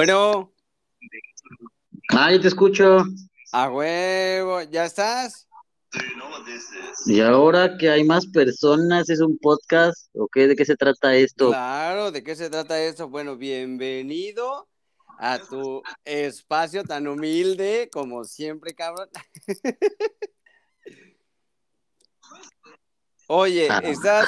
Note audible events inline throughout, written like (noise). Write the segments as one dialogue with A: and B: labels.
A: Bueno,
B: Ah, yo te escucho.
A: a huevo, ¿ya estás?
B: Y ahora que hay más personas, ¿es un podcast? ¿O qué? ¿De qué se trata esto?
A: Claro, ¿de qué se trata esto? Bueno, bienvenido a tu espacio tan humilde como siempre, cabrón. (laughs) Oye, ¿estás,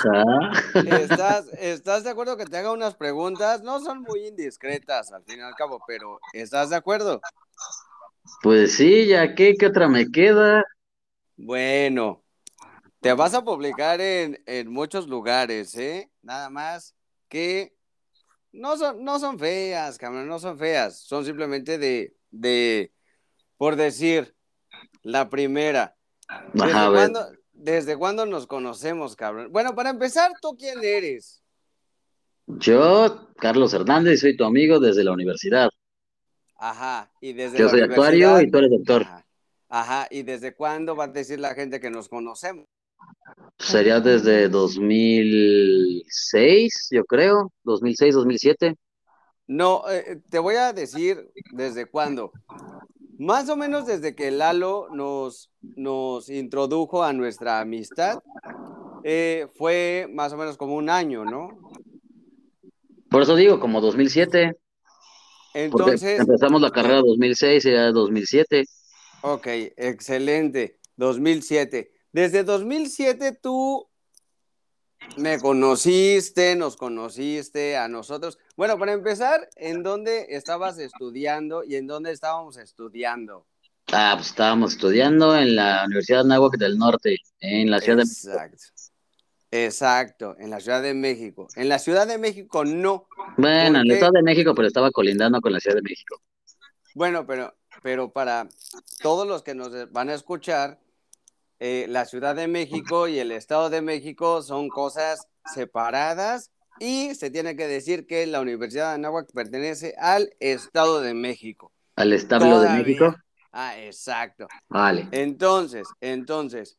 A: estás, ¿estás de acuerdo que te haga unas preguntas? No son muy indiscretas al fin y al cabo, pero ¿estás de acuerdo?
B: Pues sí, ya qué, ¿qué otra me queda?
A: Bueno, te vas a publicar en, en muchos lugares, ¿eh? Nada más que no son, no son feas, cabrón, no son feas. Son simplemente de, de, por decir, la primera. ¿Desde
B: Ajá, a ver.
A: cuándo, desde cuándo nos conocemos, cabrón? Bueno, para empezar, ¿tú quién eres?
B: Yo, Carlos Hernández, soy tu amigo desde la universidad.
A: Ajá, y desde
B: Yo
A: la
B: soy actuario y tú eres doctor.
A: Ajá, ajá, ¿y desde cuándo va a decir la gente que nos conocemos?
B: Sería desde 2006, yo creo. 2006, 2007.
A: No, eh, te voy a decir desde cuándo. Más o menos desde que Lalo nos, nos introdujo a nuestra amistad, eh, fue más o menos como un año, ¿no?
B: Por eso digo, como 2007. Porque
A: Entonces,
B: empezamos la carrera 2006 y ya 2007.
A: ok, excelente, 2007. Desde 2007 tú me conociste, nos conociste a nosotros. Bueno, para empezar, ¿en dónde estabas estudiando y en dónde estábamos estudiando?
B: Ah, pues estábamos estudiando en la Universidad de Anáhuac del Norte, en la Ciudad de México.
A: Exacto. Exacto, en la Ciudad de México. En la Ciudad de México no.
B: Bueno, en
A: ¿Por
B: el
A: qué?
B: Estado de México, pero estaba colindando con la Ciudad de México.
A: Bueno, pero, pero para todos los que nos van a escuchar, eh, la Ciudad de México y el Estado de México son cosas separadas y se tiene que decir que la Universidad de Anáhuac pertenece al Estado de México.
B: Al establo de. México.
A: Ah, exacto.
B: Vale.
A: Entonces, entonces,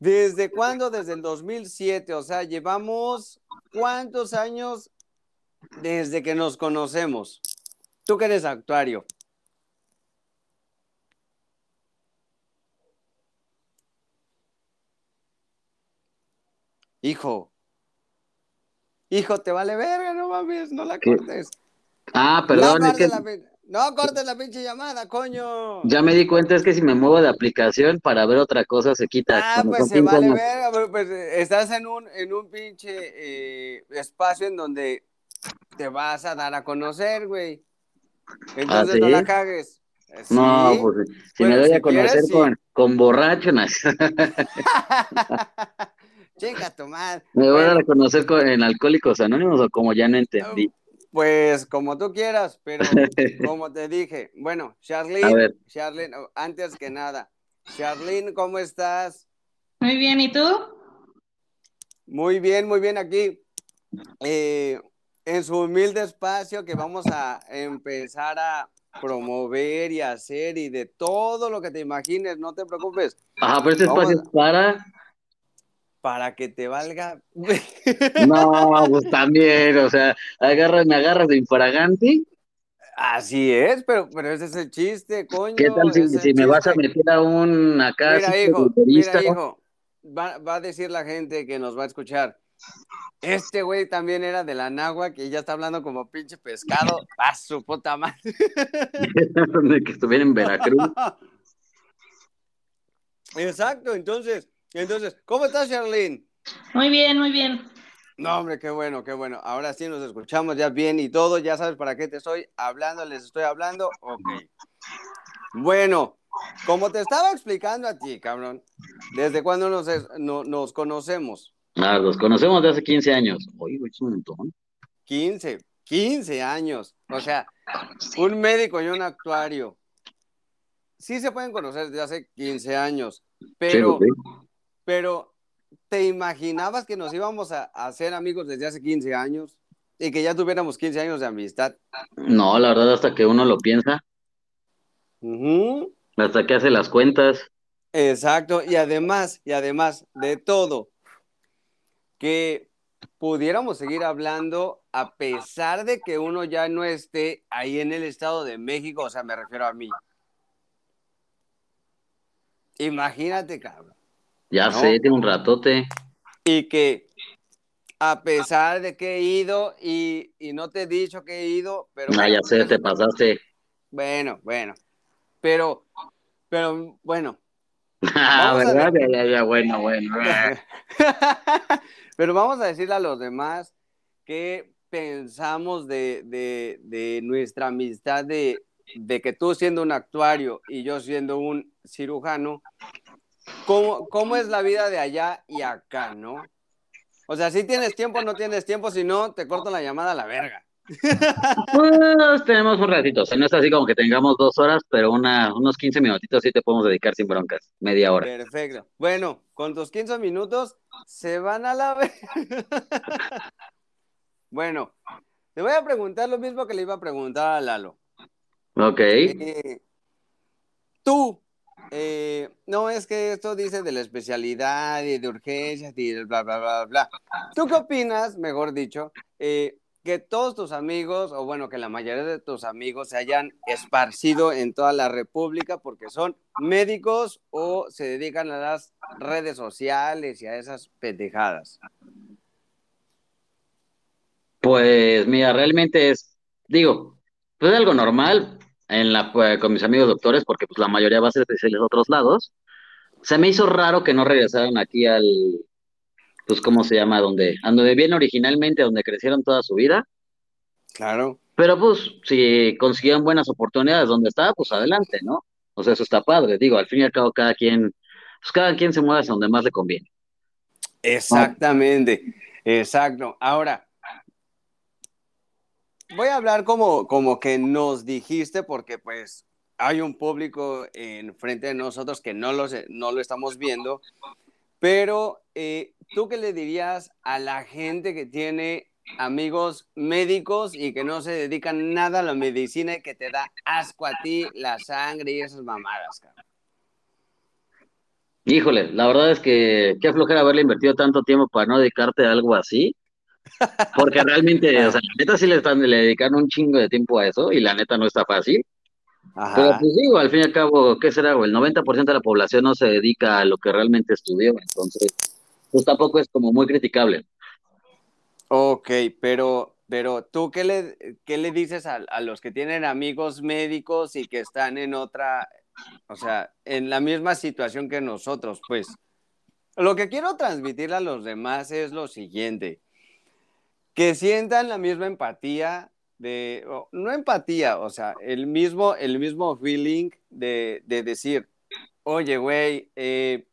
A: ¿desde cuándo? Desde el 2007, o sea, llevamos cuántos años desde que nos conocemos. Tú que eres actuario. Hijo. Hijo, te vale verga, no mames, no la cortes.
B: Ah,
A: No
B: perdón, es
A: cortes
B: que
A: la, no cortes la pinche llamada, coño.
B: ya me di cuenta, es que si me muevo de aplicación para ver otra cosa se quita.
A: Ah, pues se
B: 15
A: vale
B: años.
A: verga, pues eh, estás en un, en un pinche eh, espacio en donde te vas a dar a conocer, güey. Entonces
B: ¿Ah,
A: no la cagues. Eh,
B: No, pues si
A: Bueno,
B: me doy
A: si
B: a conocer
A: quieres, sí.
B: con, con borracho, no. (laughs) (laughs)
A: Chinga tu madre.
B: me voy a dar
A: Bueno,
B: a conocer con, en Alcohólicos Anónimos o como ya no entendí.
A: pues como tú quieras, pero (laughs) como te dije, bueno,
B: A
A: Charlene,
B: ver,
A: Charlene, antes que nada, Charlene, ¿cómo estás?
C: Muy bien, ¿y tú?
A: Muy bien, muy bien aquí. eh, en su humilde espacio que vamos a empezar a promover y hacer y de todo lo que te imagines, no te preocupes,
B: ajá, pero este
A: Vamos
B: espacio es para.
A: Para que te valga. (laughs)
B: No, pues también, o sea, agarras, me agarras de infragante.
A: Así es, pero, pero ese es el chiste, coño.
B: ¿Qué tal si, me vas a meter a un acá
A: Mira, hijo, mira, hijo, va, va a decir la gente que nos va a escuchar. Este güey también era de la náhuac y ya está hablando como pinche pescado. (laughs) A su puta madre. (laughs)
B: que estuviera en Veracruz.
A: Exacto, entonces, entonces, ¿cómo estás, Charlene?
C: Muy bien, muy bien.
A: No, hombre, qué bueno, qué bueno. Ahora sí nos escuchamos ya bien y todo. Ya sabes para qué te estoy hablando, les estoy hablando. Ok. Bueno, como te estaba explicando a ti, cabrón, ¿desde cuándo nos, es- no- nos conocemos?
B: Ah, los conocemos de hace 15 años. Oye, es un montón.
A: 15, 15 años. O sea, un médico y un actuario. Sí se pueden conocer desde hace 15 años, pero,
B: Sí, sí.
A: Pero ¿te imaginabas que nos íbamos a, a hacer amigos desde hace 15 años? Y que ya tuviéramos 15 años de amistad.
B: No, la verdad, hasta que uno lo piensa, hasta que hace las cuentas.
A: Exacto, y además, y además de todo, que pudiéramos seguir hablando a pesar de que uno ya no esté ahí en el Estado de México, o sea, me refiero a mí. Imagínate, cabrón.
B: Ya
A: ¿No?
B: sé, tiene un ratote.
A: Y que a pesar de que he ido y, y no te he dicho que he ido, pero...
B: Ah,
A: bueno,
B: ya sé, te pasaste.
A: Bueno, bueno. Pero, pero, bueno. (laughs)
B: Ah, ¿verdad?
A: ver.
B: Ya, ya, ya, bueno, bueno. (laughs)
A: Pero vamos a decirle a los demás qué pensamos de, de- de nuestra amistad, de, de que tú siendo un actuario y yo siendo un cirujano, ¿cómo, cómo es la vida de allá y acá, no? O sea, si tienes tiempo, no tienes tiempo, si no, te corto la llamada a la verga.
B: Pues tenemos un ratito, o sea, no es así como que tengamos dos horas, pero una, unos 15 minutitos sí te podemos dedicar sin broncas, media hora.
A: Perfecto. Bueno, con tus 15 minutos se van a la vez. (laughs) bueno, te voy a preguntar lo mismo que le iba a preguntar a Lalo.
B: Ok.
A: Eh, tú, eh, no es que esto dice de la especialidad y de urgencias y del bla, bla, bla, bla. ¿Tú qué opinas, mejor dicho, eh, que todos tus amigos, o bueno, que la mayoría de tus amigos se hayan esparcido en toda la República porque son médicos o se dedican a las redes sociales y a esas pendejadas?
B: Pues mira, realmente es, digo, pues es algo normal en la, pues, con mis amigos doctores, porque pues la mayoría va a ser especiales a otros lados. Se me hizo raro que no regresaran aquí al, pues, ¿cómo se llama? Donde, a donde vienen originalmente, donde crecieron toda su vida.
A: Claro.
B: Pero pues, si consiguieron buenas oportunidades donde estaba, pues adelante, ¿no? O sea, eso está padre. Digo, al fin y al cabo, cada quien, pues cada quien se mueve hacia donde más le conviene.
A: Exactamente, exacto. Ahora, voy a hablar como, como que nos dijiste, porque pues hay un público enfrente de nosotros que no lo, sé- no lo estamos viendo, pero eh, ¿tú qué le dirías a la gente que tiene amigos médicos y que no se dedican nada a la medicina y que te da asco a ti la sangre y esas mamadas, cabrón?
B: Híjole, la verdad es que qué flojera haberle invertido tanto tiempo para no dedicarte a algo así. Porque realmente, o sea, la neta sí le están le dedicaron un chingo de tiempo a eso y la neta no está fácil. Pero pues digo, al fin y al cabo, ¿qué será? El 90% de la población no se dedica a lo que realmente estudió, entonces, pues tampoco es como muy criticable.
A: Ok, pero, pero tú qué le, qué le dices a, a los que tienen amigos médicos y que están en otra, o sea, en la misma situación que nosotros, pues. Lo que quiero transmitirle a los demás es lo siguiente, que sientan la misma empatía de, no empatía, o sea, el mismo, el mismo feeling de, de decir, oye, güey, eh,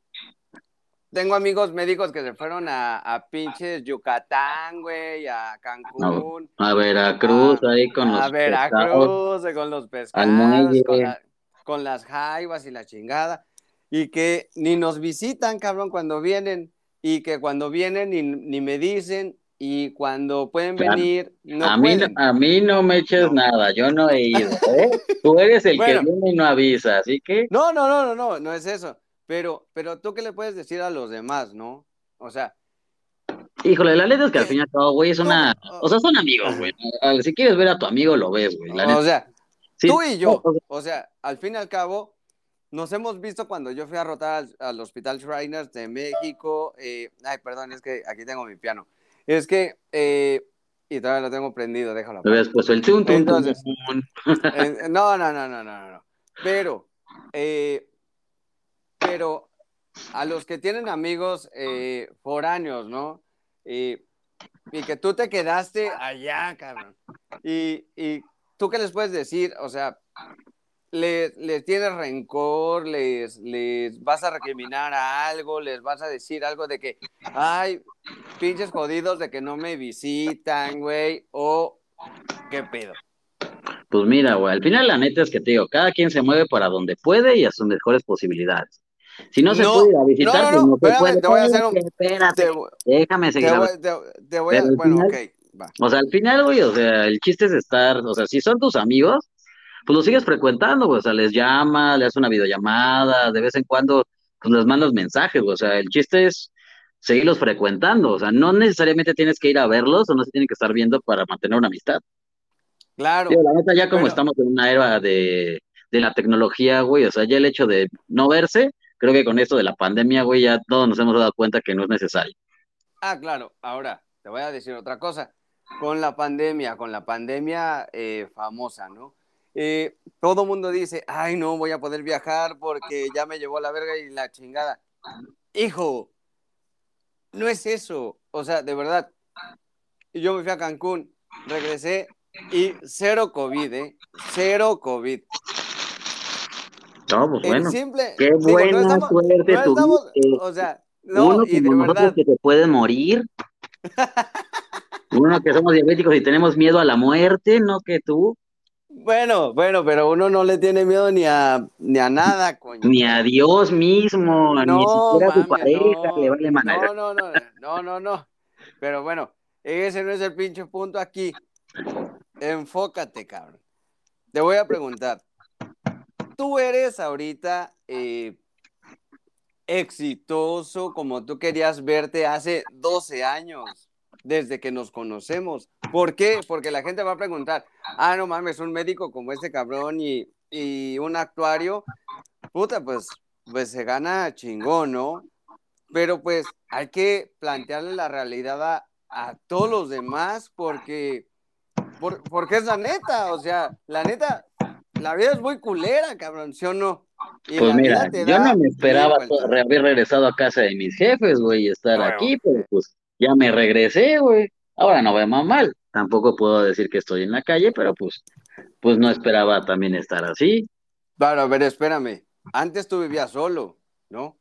A: tengo amigos médicos que se fueron a, a pinches Yucatán, güey, a Cancún,
B: A Veracruz,
A: a,
B: ahí con
A: a
B: los pescados,
A: Veracruz, con los pescados,
B: muelle.
A: con, la- con las jaivas y la chingada, y que ni nos visitan, cabrón, cuando vienen, y que cuando vienen ni, ni me dicen, y cuando pueden
B: Claro.
A: venir, no
B: a mí, no-
A: pueden.
B: a mí no me eches
A: No.
B: nada, yo no he ido, (laughs) ¿eh? Tú eres el
A: Bueno.
B: que viene y no avisa, así que,
A: No, no, no, no, no, no es eso. Pero, pero tú qué le puedes decir a los demás, ¿no? O sea,
B: híjole, la neta es que al fin y al cabo, güey, es una, o sea, son amigos, güey. Si quieres ver a tu amigo, lo ves, güey, la neta.
A: o sea,
B: Sí,
A: tú y yo,
B: o sea,
A: o sea, al fin y al cabo, nos hemos visto cuando yo fui a rotar al, al Hospital Shriners de México. eh, ay, perdón, es que aquí tengo mi piano. Es que, eh, y todavía lo tengo prendido, déjalo.
B: habías puesto el tun,
A: Entonces,
B: tun.
A: Eh, no, no, no, no, no, no, no. Pero, eh, pero a los que tienen amigos eh, foráneos, ¿no? Y, y que tú te quedaste allá, cabrón. Y, y tú qué les puedes decir, o sea, les, les tienes rencor, les, les vas a recriminar a algo, les vas a decir algo de que, ay, pinches jodidos de que no me visitan, güey, o qué pedo.
B: Pues mira, güey, al final la neta es que te digo, cada quien se mueve para donde puede y a sus mejores posibilidades. Si no se
A: No,
B: puede ir a visitar,
A: no, no,
B: pues
A: no, espérame,
B: puede.
A: te voy a hacer un-
B: Espérate,
A: Te,
B: déjame seguir
A: te voy, te- te voy a, bueno,
B: final-
A: ok, va.
B: O sea, al final, güey, o sea, el chiste es estar, o sea, si son tus amigos, pues los sigues frecuentando, güey, o sea, les llamas, le haces una videollamada, de vez en cuando, pues les mandas mensajes, güey, o sea, el chiste es seguirlos frecuentando. O sea, no necesariamente tienes que ir a verlos o no se tienen que estar viendo para mantener una amistad.
A: Claro.
B: La neta, ya como estamos en una era de, de la tecnología, güey, o sea, ya el hecho de no verse, creo que con esto de la pandemia, güey, ya todos nos hemos dado cuenta que no es necesario.
A: Ah, claro. Ahora, te voy a decir otra cosa. Con la pandemia, con la pandemia eh, famosa, ¿no? Eh, todo mundo dice, ay, no voy a poder viajar porque ya me llevó la verga y la chingada. Hijo, no es eso. O sea, de verdad, yo me fui a Cancún, regresé y cero COVID, ¿eh? Cero COVID.
B: No, pues bueno.
A: Simple,
B: Qué
A: digo, no
B: buena
A: estamos-
B: suerte
A: no estamos- o sea, no,
B: Uno
A: y de verdad,
B: que se puede morir. (laughs) Uno que somos diabéticos y tenemos miedo a la muerte, no que tú,
A: bueno, bueno, pero uno no le tiene miedo ni a, ni a nada, coño.
B: ni a Dios mismo, ni
A: No,
B: siquiera a su pareja,
A: no,
B: le vale madre.
A: no, no, no, no, no, no. Pero bueno, ese no es el pinche punto aquí. Enfócate, cabrón. Te voy a preguntar. Tú eres ahorita eh, exitoso como tú querías verte hace 12 años, desde que nos conocemos. ¿Por qué? Porque la gente va a preguntar, ah, no mames, un médico como este cabrón y, y un actuario, puta, pues, pues se gana chingón, ¿no? Pero pues hay que plantearle la realidad a, a todos los demás porque, por- porque es la neta, o sea, la neta, la vida es muy culera, cabrón, ¿sí o no? Y
B: Pues mira, yo no me esperaba haber regresado a casa de mis jefes, güey, y estar
A: Bueno,
B: aquí, pero pues ya me regresé, güey. Ahora no veo más mal. Tampoco puedo decir que estoy en la calle, pero pues, pues no esperaba también estar así.
A: Claro, a ver, espérame. Antes tú vivías solo, ¿no?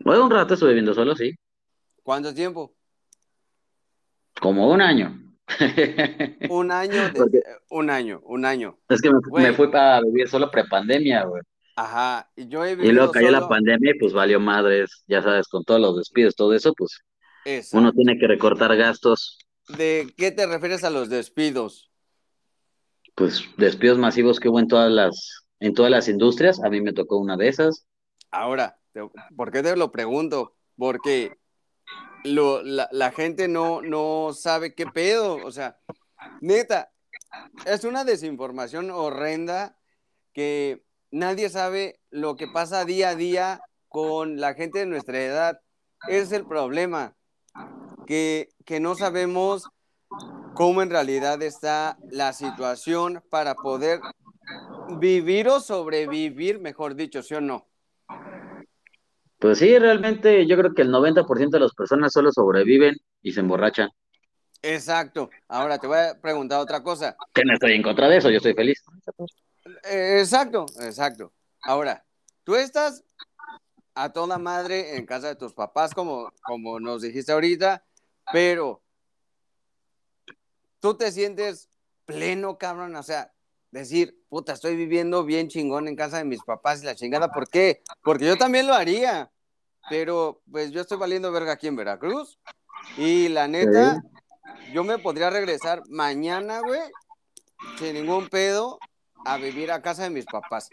B: Bueno, un rato estuve viviendo solo, sí,
A: ¿Cuánto tiempo?
B: como un año. (laughs)
A: Un año, de-
B: Porque-
A: un año, un año.
B: Es que me, fui para vivir solo prepandemia, güey.
A: Ajá, y yo he
B: Y
A: vivido
B: luego cayó la pandemia y pues valió madres, ya sabes, con todos los despidos, todo eso, pues
A: Exacto.
B: uno tiene que recortar gastos,
A: ¿De qué te refieres a los despidos?
B: pues despidos masivos que hubo en todas las, en todas las industrias. A mí me tocó una de esas.
A: Ahora, ¿por qué te lo pregunto? Porque lo, la, la gente no, no sabe qué pedo. O sea, neta, es una desinformación horrenda que nadie sabe lo que pasa día a día con la gente de nuestra edad. Ese es el problema, que, que no sabemos cómo en realidad está la situación para poder vivir o sobrevivir, mejor dicho, ¿sí o no?
B: Pues sí, realmente yo creo que el 90% de las personas solo sobreviven y se emborrachan.
A: Exacto. Ahora te voy a preguntar otra cosa.
B: Que no estoy en contra de eso, yo estoy feliz.
A: Eh, exacto, exacto. Ahora, tú estás a toda madre en casa de tus papás, como, como nos dijiste ahorita, pero tú te sientes pleno, cabrón, o sea, decir, puta, estoy viviendo bien chingón en casa de mis papás y la chingada, ¿por qué? Porque yo también lo haría, pero pues yo estoy valiendo verga aquí en Veracruz y la neta, yo me podría regresar mañana, güey, sin ningún pedo, a vivir a casa de mis papás.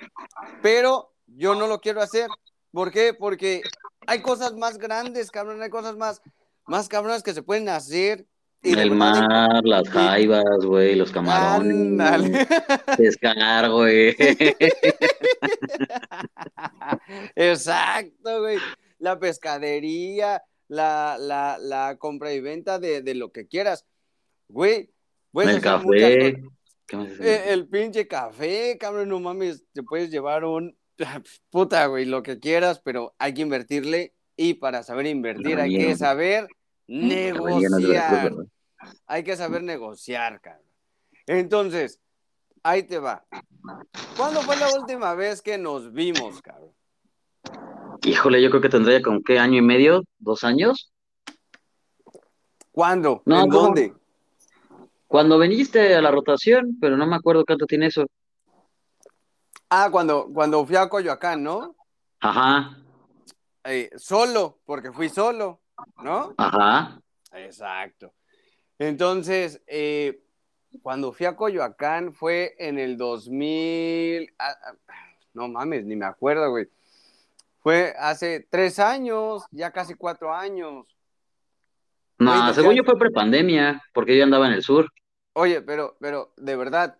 A: Pero yo no lo quiero hacer. ¿Por qué? Porque hay cosas más grandes, cabrón, hay cosas más, más cabronas que se pueden hacer. y
B: El mar, las jaivas, güey, los camarones,
A: Ándale. (laughs)
B: pescar, güey. (laughs)
A: Exacto, güey. La pescadería, la, la, la compra y venta de, de lo que quieras. Güey, puedes
B: El
A: muchas
B: café. ¿Qué más es?
A: Eh, el pinche café, cabrón, no mames, te puedes llevar un (laughs) puta, güey, lo que quieras, pero hay que invertirle y para saber invertir hay que saber
B: no
A: negociar. Hay que saber negociar, cabrón. Entonces, ahí te va. ¿Cuándo fue la última vez que nos vimos, cabrón?
B: Híjole, yo creo que tendría como qué año y medio, dos años.
A: ¿Cuándo?
B: No,
A: ¿En
B: ¿cómo?
A: dónde?
B: Cuando viniste a la rotación, pero no me acuerdo cuánto tiene eso.
A: Ah, cuando, cuando fui a Coyoacán, ¿no?
B: Ajá,
A: Eh, solo, porque fui solo, ¿no?
B: ajá.
A: Exacto. Entonces, eh, cuando fui a Coyoacán fue en el 2000, ah, ah, no mames, ni me acuerdo, güey. Fue hace tres años, ya casi cuatro años.
B: No, según yo fue prepandemia, porque yo andaba en el sur.
A: Oye, pero, pero de verdad,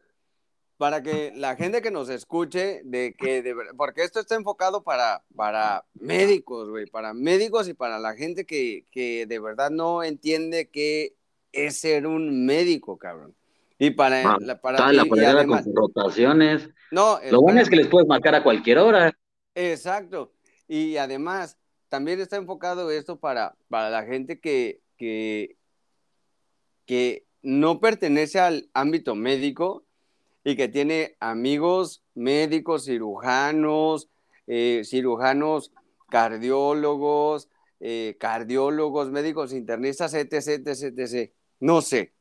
A: para que la gente que nos escuche, de que de porque esto está enfocado para, para médicos, güey, para médicos y para la gente que, que de verdad no entiende qué es ser un médico, cabrón. Y para,
B: Ah,
A: la- para
B: la
A: y- además,
B: con rotaciones.
A: no,
B: Lo bueno es que les puedes marcar a cualquier hora.
A: Exacto. Y además, también está enfocado esto para, para la gente que, que, que no pertenece al ámbito médico y que tiene amigos médicos, cirujanos, eh, cirujanos cardiólogos, eh, cardiólogos, médicos internistas, etc, etc, etc. No sé.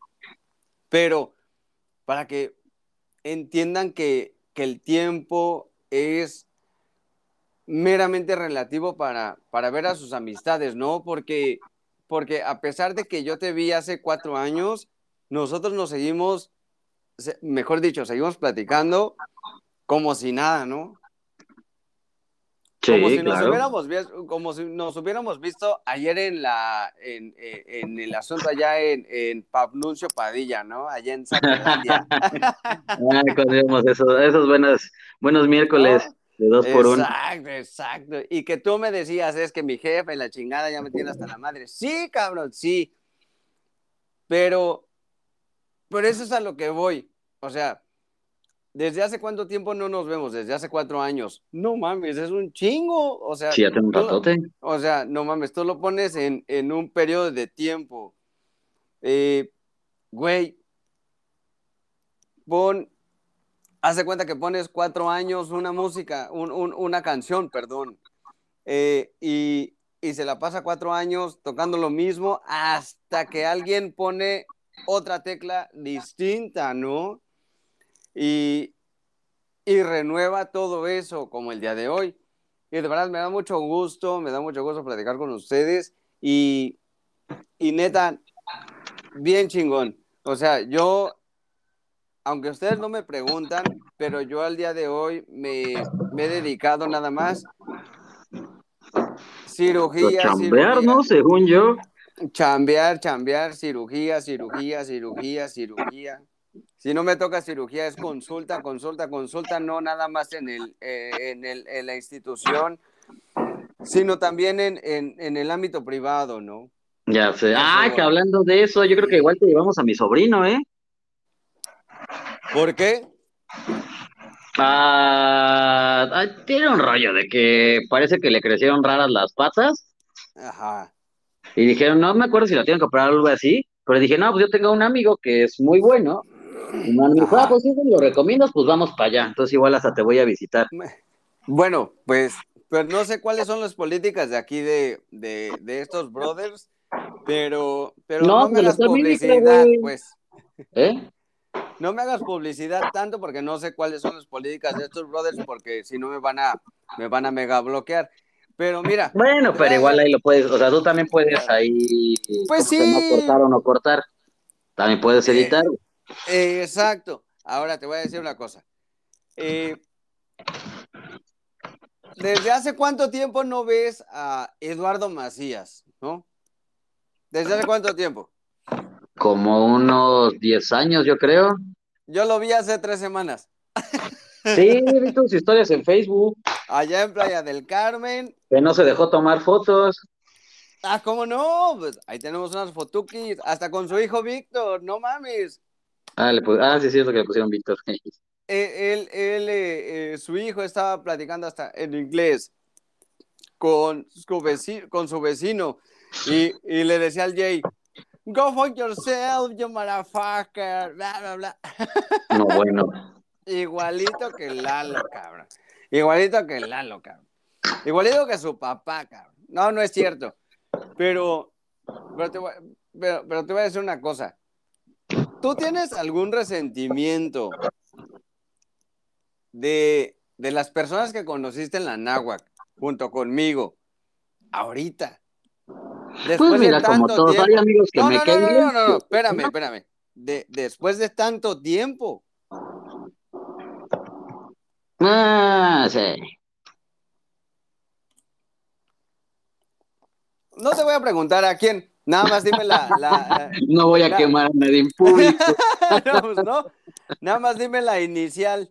A: Pero para que entiendan que, que el tiempo es meramente relativo para, para ver a sus amistades, ¿no? Porque, porque a pesar de que yo te vi hace cuatro años, nosotros nos seguimos, se- mejor dicho, seguimos platicando como si nada, ¿no?
B: Sí,
A: como si nos hubiéramos visto, como si nos hubiéramos visto ayer en la en, eh, en el asunto allá en, en Pabnuncio Padilla, ¿no? Allá en
B: cuando íbamos (laughs) esos, esos buenos, buenos miércoles de dos por uno.
A: Exacto, exacto. Y que tú me decías, es que mi jefe, la chingada, ya me tiene hasta la madre. Sí, cabrón, sí. Pero, pero eso es a lo que voy. O sea, ¿desde hace cuánto tiempo no nos vemos? Desde hace cuatro años. No mames, es un chingo. O sea,
B: Sí, ya tengo un
A: lo-
B: ratote.
A: o sea, no mames, tú lo pones en, en un periodo de tiempo. Eh, güey, pon, haz de cuenta que pones cuatro años una música, un- un- una canción, perdón, eh, y, y se la pasa cuatro años tocando lo mismo hasta que alguien pone otra tecla distinta, ¿no? Y, y renueva todo eso como el día de hoy. Y de verdad me da mucho gusto, me da mucho gusto platicar con ustedes y, y neta, bien chingón. O sea, yo, aunque ustedes no me preguntan, pero yo al día de hoy me, me he dedicado nada más cirugía,
B: Chambear,
A: cirugía,
B: ¿no? Según yo.
A: Chambear, chambear, cirugía, cirugía, cirugía, cirugía. Si no me toca cirugía es consulta, consulta, consulta, no nada más en, el, eh, en, el, en la institución, sino también en, en, en el ámbito privado, ¿no?
B: Ya sé. Ah, que hablando de eso, yo creo que igual te llevamos a mi sobrino, ¿eh?
A: ¿Por qué?
B: Ah, tiene un rollo de que parece que le crecieron raras las patas
A: Ajá.
B: Y dijeron, no me acuerdo si la tienen que o algo así, pero dije, no, pues yo tengo un amigo que es muy bueno. Y me dijo, ah, pues si lo recomiendas, pues vamos para allá. Entonces igual hasta te voy a visitar.
A: Bueno, pues, pero no sé cuáles son las políticas de aquí de, de, de estos brothers, pero, pero
B: No,
A: no, me
B: pero
A: hagas
B: bien,
A: publicidad, pues.
B: ¿Eh?
A: No me hagas publicidad tanto porque no sé cuáles son las políticas de estos brothers porque si no me van a me van a mega bloquear. Pero mira,
B: Bueno, pero igual ahí lo puedes, o sea, tú también puedes ahí,
A: Pues sí.
B: cortar o no cortar. También puedes
A: Eh,
B: editar.
A: eh, exacto. Ahora te voy a decir una cosa. Eh, ¿Desde hace cuánto tiempo no ves a Eduardo Macías? ¿No? ¿Desde hace cuánto tiempo?
B: Como unos 10 años, yo creo.
A: Yo lo vi hace tres semanas. (laughs)
B: Sí, he visto sus historias en Facebook,
A: Allá en Playa del Carmen.
B: que no se dejó tomar fotos.
A: Ah, ¿cómo no? Pues ahí tenemos unas fotuquis, hasta con su hijo Víctor, no mames.
B: Ah, le ah, sí, es cierto que le pusieron Víctor. (laughs)
A: Eh, Él, él, eh, eh, su hijo estaba platicando hasta en inglés con su vecino, con su vecino y, y le decía al Jay, go fuck yourself, you motherfucker, bla, bla, bla.
B: No, bueno.
A: Igualito que Lalo, cabrón. Igualito que Lalo, cabrón. Igualito que su papá, cabrón. No, no es cierto. Pero, pero, te voy, pero, pero te voy a decir una cosa. ¿Tú tienes algún resentimiento de, de las personas que conociste en la náhuac junto conmigo ahorita?
B: Pues mira, como todos, hay amigos que
A: no,
B: me
A: no, no, no, no, no, espérame, espérame. De, después de tanto tiempo.
B: Ah, sí.
A: no te voy a preguntar a quién. Nada más dime la. la (laughs)
B: no voy a
A: la-
B: quemar a nadie en público. (laughs)
A: no, pues no. Nada más dime la inicial.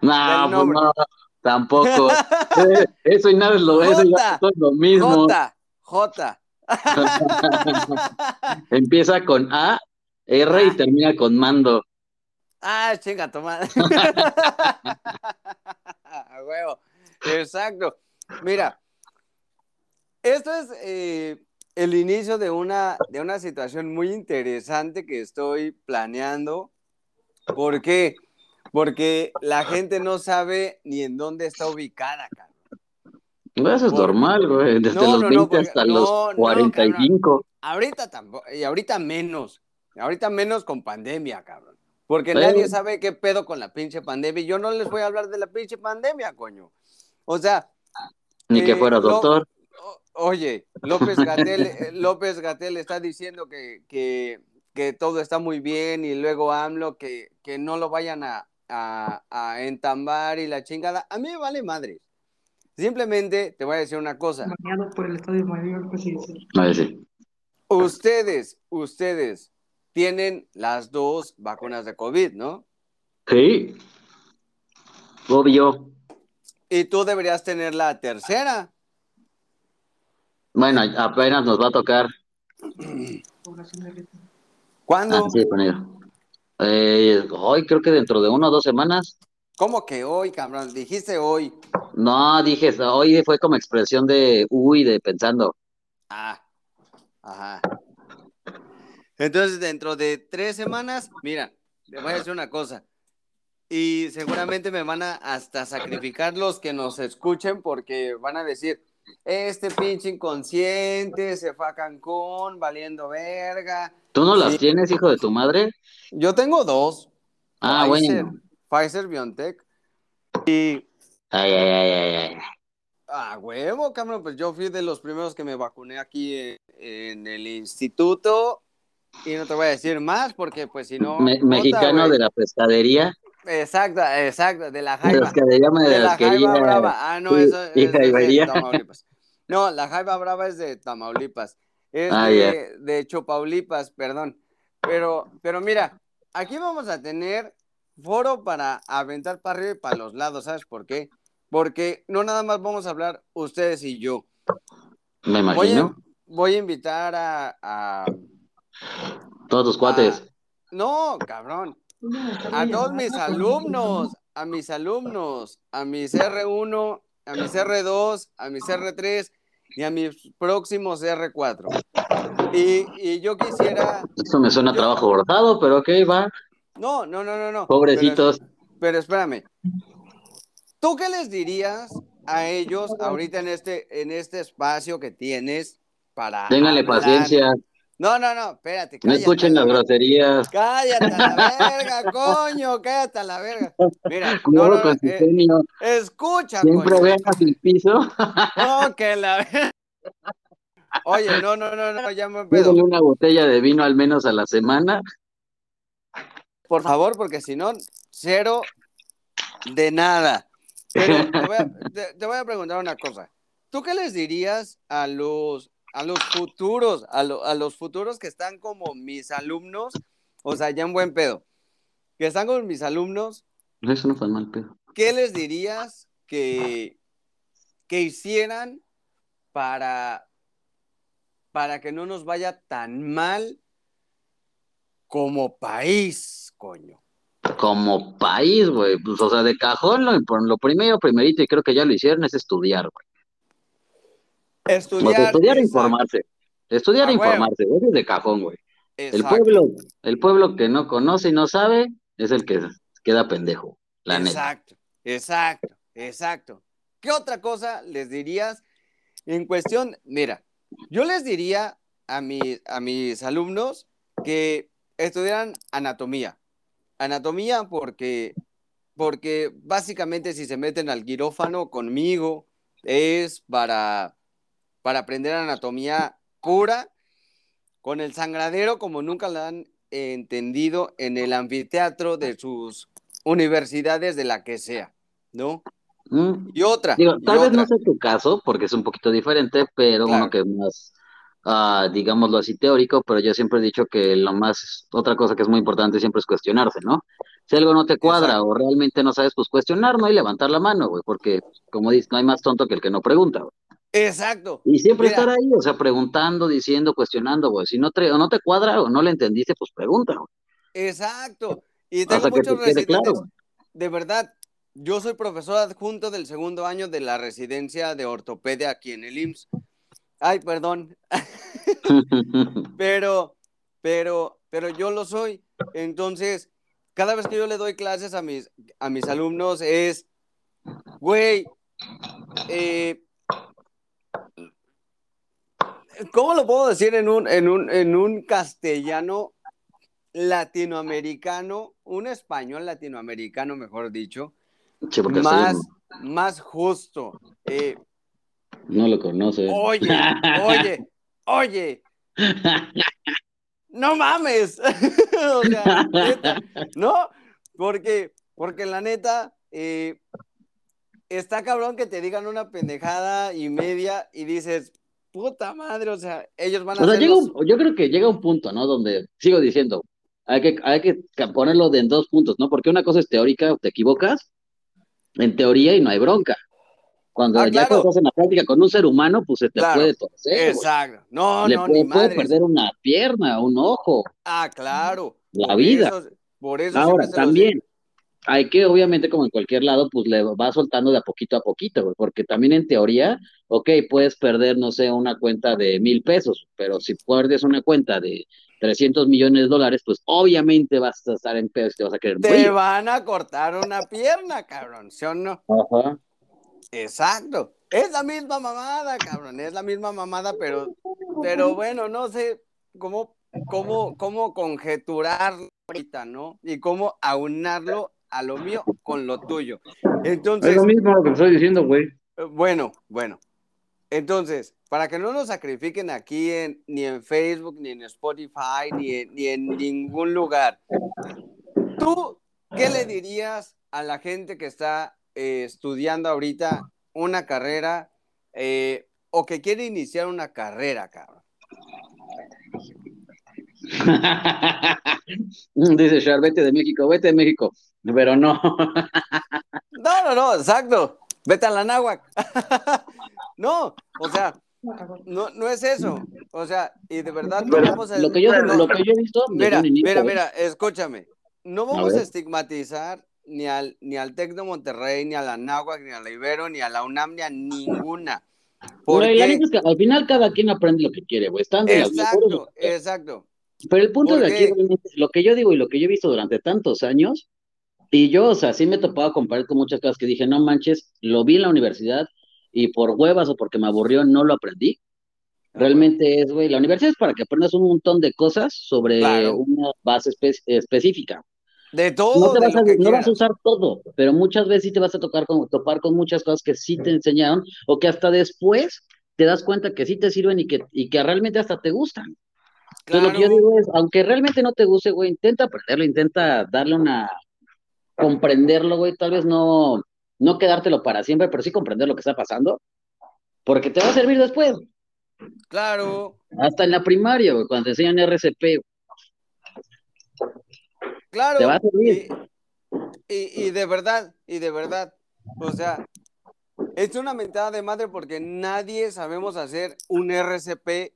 B: No, pues no, tampoco. (laughs) Eso y nada es lo, eso y todo es lo mismo.
A: J. J.
B: Empieza con A, R y
A: Ah.
B: termina con mando.
A: Ah, chinga, toma. (laughs) Huevo. Exacto. Mira, esto es eh, el inicio de una, de una situación muy interesante que estoy planeando. ¿Por qué? Porque la gente no sabe ni en dónde está ubicada, cabrón.
B: Eso es normal, güey. Desde
A: No,
B: los
A: no,
B: 20
A: no, porque-
B: hasta
A: no,
B: los
A: no,
B: 45.
A: Ahorita tampoco, y ahorita menos. Ahorita menos con pandemia, cabrón. Porque
B: Pero-
A: nadie sabe qué pedo con la pinche pandemia. Y yo no les voy a hablar de la pinche pandemia, coño. O sea,
B: Ni que
A: eh,
B: fuera doctor.
A: oye, López Gatel, López Gatel está diciendo que, que, que todo está muy bien y luego AMLO que, que no lo vayan a, a, a entambar y la chingada. A mí me vale madre. Simplemente te voy a decir una cosa.
D: Por el Estadio Mayor.
B: A ver, sí.
A: Ustedes, ustedes tienen las dos vacunas de COVID, ¿no?
B: Sí. Obvio.
A: Y tú deberías tener la tercera.
B: Bueno, apenas nos va a tocar.
A: ¿Cuándo?
B: Ah, sí. Eh, hoy creo que dentro de una o dos semanas.
A: ¿Cómo que hoy, cabrón? Dijiste hoy.
B: No, dije, hoy fue como expresión de uy, de pensando.
A: Ah, ajá. Entonces, dentro de tres semanas, mira, te voy a decir una cosa. Y seguramente me van a hasta sacrificar los que nos escuchen porque van a decir, este pinche inconsciente se fue a Cancún valiendo verga.
B: ¿Tú no las
A: Sí.
B: tienes, hijo de tu madre?
A: Yo tengo dos.
B: Ah,
A: Pfizer,
B: bueno.
A: Pfizer BioNTech. Y
B: Ay, ay, ay, ay, ay.
A: a huevo, cabrón, pues yo fui de los primeros que me vacuné aquí en, en el instituto. Y no te voy a decir más porque pues si no...
B: Me- mexicano de la pescadería.
A: Exacto, exacto, de la jaiba.
B: de,
A: De la brava. Ah, no, eso
B: y
A: es, es de
B: jaibería.
A: Tamaulipas. No, la jaiba brava es de Tamaulipas. Es
B: Ah,
A: de, de Chopaulipas, perdón. Pero, pero mira, aquí vamos a tener foro para aventar para arriba y para los lados, ¿sabes por qué? Porque no nada más vamos a hablar ustedes y yo.
B: Me
A: Voy a,
B: imagino.
A: voy a invitar a, a-
B: Todos tus cuates.
A: No, cabrón.
D: No, está
A: A todos mis alumnos, a mis alumnos, a mis R1, a mis R2, a mis R3 y a mis próximos R4. Y, y yo quisiera...
B: Eso me suena a trabajo forzado, pero ok, va.
A: No, no, no, no, no.
B: Pobrecitos.
A: Pero, pero espérame. ¿Tú qué les dirías a ellos ahorita en este, en este espacio que tienes para...
B: Ténganle
A: hablar?
B: paciencia.
A: No, no, no, espérate.
B: No escuchen las
A: la-
B: groserías.
A: Cállate a la (laughs) verga, coño, cállate a la verga. Mira, no, no,
B: su
A: eh, escucha,
B: Siempre
A: coño.
B: vean el piso.
A: No, que la Oye, no, no, no, no, ya me pedo.
B: Una botella de vino al menos a la semana.
A: Por favor, porque si no, cero de nada. Pero te voy, a, (laughs) te- te voy a preguntar una cosa. ¿Tú qué les dirías a los, a los futuros, a, lo- a los futuros que están como mis alumnos, o sea, ya en buen pedo, que están como mis alumnos,
B: Eso no fue mal pedo.
A: ¿qué les dirías que, que hicieran para, para que no nos vaya tan mal como país, coño?
B: Como país, güey. Pues, o sea, de cajón, lo, lo primero, primerito, y creo que ya lo hicieron, es estudiar, güey. O sea,
A: Estudiar.
B: estudiar e informarse. Estudiar e
A: Ah,
B: informarse, eso es de cajón, güey. El pueblo, el pueblo que no conoce y no sabe, es el que queda pendejo, la neta.
A: Exacto, exacto, exacto. ¿Qué otra cosa les dirías en cuestión? Mira, yo les diría a, mi- a mis alumnos que estudiaran anatomía. Anatomía porque, porque básicamente si se meten al quirófano conmigo es para, para aprender anatomía pura, con el sangradero como nunca la han entendido en el anfiteatro de sus universidades de la que sea, ¿no?
B: Mm.
A: Y otra,
B: Digo,
A: y
B: tal vez
A: otra.
B: no sea tu caso, porque es un poquito diferente, pero
A: Claro.
B: uno que es más ah, digámoslo así, teórico, pero yo siempre he dicho que lo más, otra cosa que es muy importante siempre es cuestionarse, ¿no? Si algo no te cuadra
A: Exacto.
B: o realmente no sabes, pues cuestionar, ¿no? Y levantar la mano, güey, porque como dices, no hay más tonto que el que no pregunta, güey.
A: Exacto.
B: Y siempre
A: Mira,
B: estar ahí, o sea, preguntando, diciendo, cuestionando, güey. Si no te, no te cuadra o no le entendiste, pues pregunta, güey.
A: exacto. Y tengo muchos
B: te claro.
A: De verdad, yo soy profesor adjunto del segundo año de la residencia de ortopedia aquí en el IMSS. Ay, perdón. (laughs) Pero, pero, pero yo lo soy. Entonces, cada vez que yo le doy clases a mis, a mis alumnos es, güey, eh, ¿cómo lo puedo decir en un, en un, en un castellano latinoamericano, un español latinoamericano, mejor dicho,
B: Sí,
A: más, más justo? Eh,
B: no lo conoces.
A: oye, oye, oye, (laughs) no mames. (laughs) o sea, neta, ¿no? Porque, porque la neta, eh, está cabrón que te digan una pendejada y media y dices, puta madre, o sea, ellos van a
B: O sea, llega
A: los-
B: un- yo creo que llega un punto, ¿no? Donde sigo diciendo, hay que, hay que ponerlo de en dos puntos, ¿no? Porque una cosa es teórica, te equivocas en teoría y no hay bronca. Cuando
A: Ah,
B: ya
A: claro.
B: estás en la práctica con un ser humano, pues se te
A: Claro.
B: puede torcer.
A: Exacto. No,
B: Le
A: no,
B: puede,
A: ni
B: puede perder una pierna, un ojo.
A: Ah, claro.
B: La
A: Por
B: vida.
A: eso- por eso
B: Ahora,
A: los
B: también,
A: digo.
B: Hay que, obviamente, como en cualquier lado, pues le va soltando de a poquito a poquito, güey, porque también en teoría, ok, puedes perder, no sé, una cuenta de mil pesos, pero si pierdes una cuenta de 300 millones de dólares, pues obviamente vas a estar en pedos y te vas a querer
A: Te van a cortar una pierna, cabrón, ¿sí o no?
B: Ajá.
A: Exacto. Es la misma mamada, cabrón, es la misma mamada, pero, pero bueno, no sé cómo, cómo, cómo conjeturar ahorita, ¿no? Y cómo aunarlo a lo mío con lo tuyo. Entonces,
B: mismo lo que estoy diciendo, güey.
A: Eh, Bueno, bueno. Entonces, para que no nos sacrifiquen aquí en, ni en Facebook, ni en Spotify, ni en, ni en ningún lugar, ¿tú qué le dirías a la gente que está eh, estudiando ahorita una carrera eh, o que quiere iniciar una carrera, cabrón? (laughs)
B: Dice Char, vete de México, vete de México. Pero no.
A: No, no, no, exacto. Vete a la náhuac. (laughs) no, o sea, no, no es eso. O sea, y de verdad no
B: Pero
A: vamos a...
B: lo que yo, lo que yo he visto,
A: Mira,
B: inicio,
A: mira, mira, escúchame. No vamos a, estigmatizar ni al, ni al Tec de Monterrey, ni a la Náhuac, ni a la Ibero, ni a la UNAM, ni a ninguna. Porque,
B: es que al final cada quien aprende lo que quiere, güey. Están de las mejores.
A: exacto, exacto.
B: Pero el punto de aquí, lo que yo digo y lo que yo he visto durante tantos años, y yo, o sea, sí me he topado con muchas cosas que dije, no manches, lo vi en la universidad y por huevas o porque me aburrió no lo aprendí. Realmente es, güey, la universidad es para que aprendas un montón de cosas sobre
A: Claro.
B: una base espe- específica.
A: De
B: No,
A: todo,
B: te
A: de
B: vas a, no vas a usar todo, pero muchas veces sí te vas a tocar con, topar con muchas cosas que sí te enseñaron o que hasta después te das cuenta que sí te sirven y que, y que realmente hasta te gustan. Entonces, lo que yo
A: Claro.
B: digo es, aunque realmente no te guste, güey, intenta aprenderlo, intenta darle una, comprenderlo, güey, tal vez no, no quedártelo para siempre, pero sí comprender lo que está pasando, porque te va a servir después,
A: Claro,
B: hasta en la primaria, güey, cuando te enseñan RCP, güey.
A: claro.
B: Te va a servir.
A: Y, y- y de verdad, y de verdad. O sea, es una mentada de madre porque nadie sabemos hacer un RCP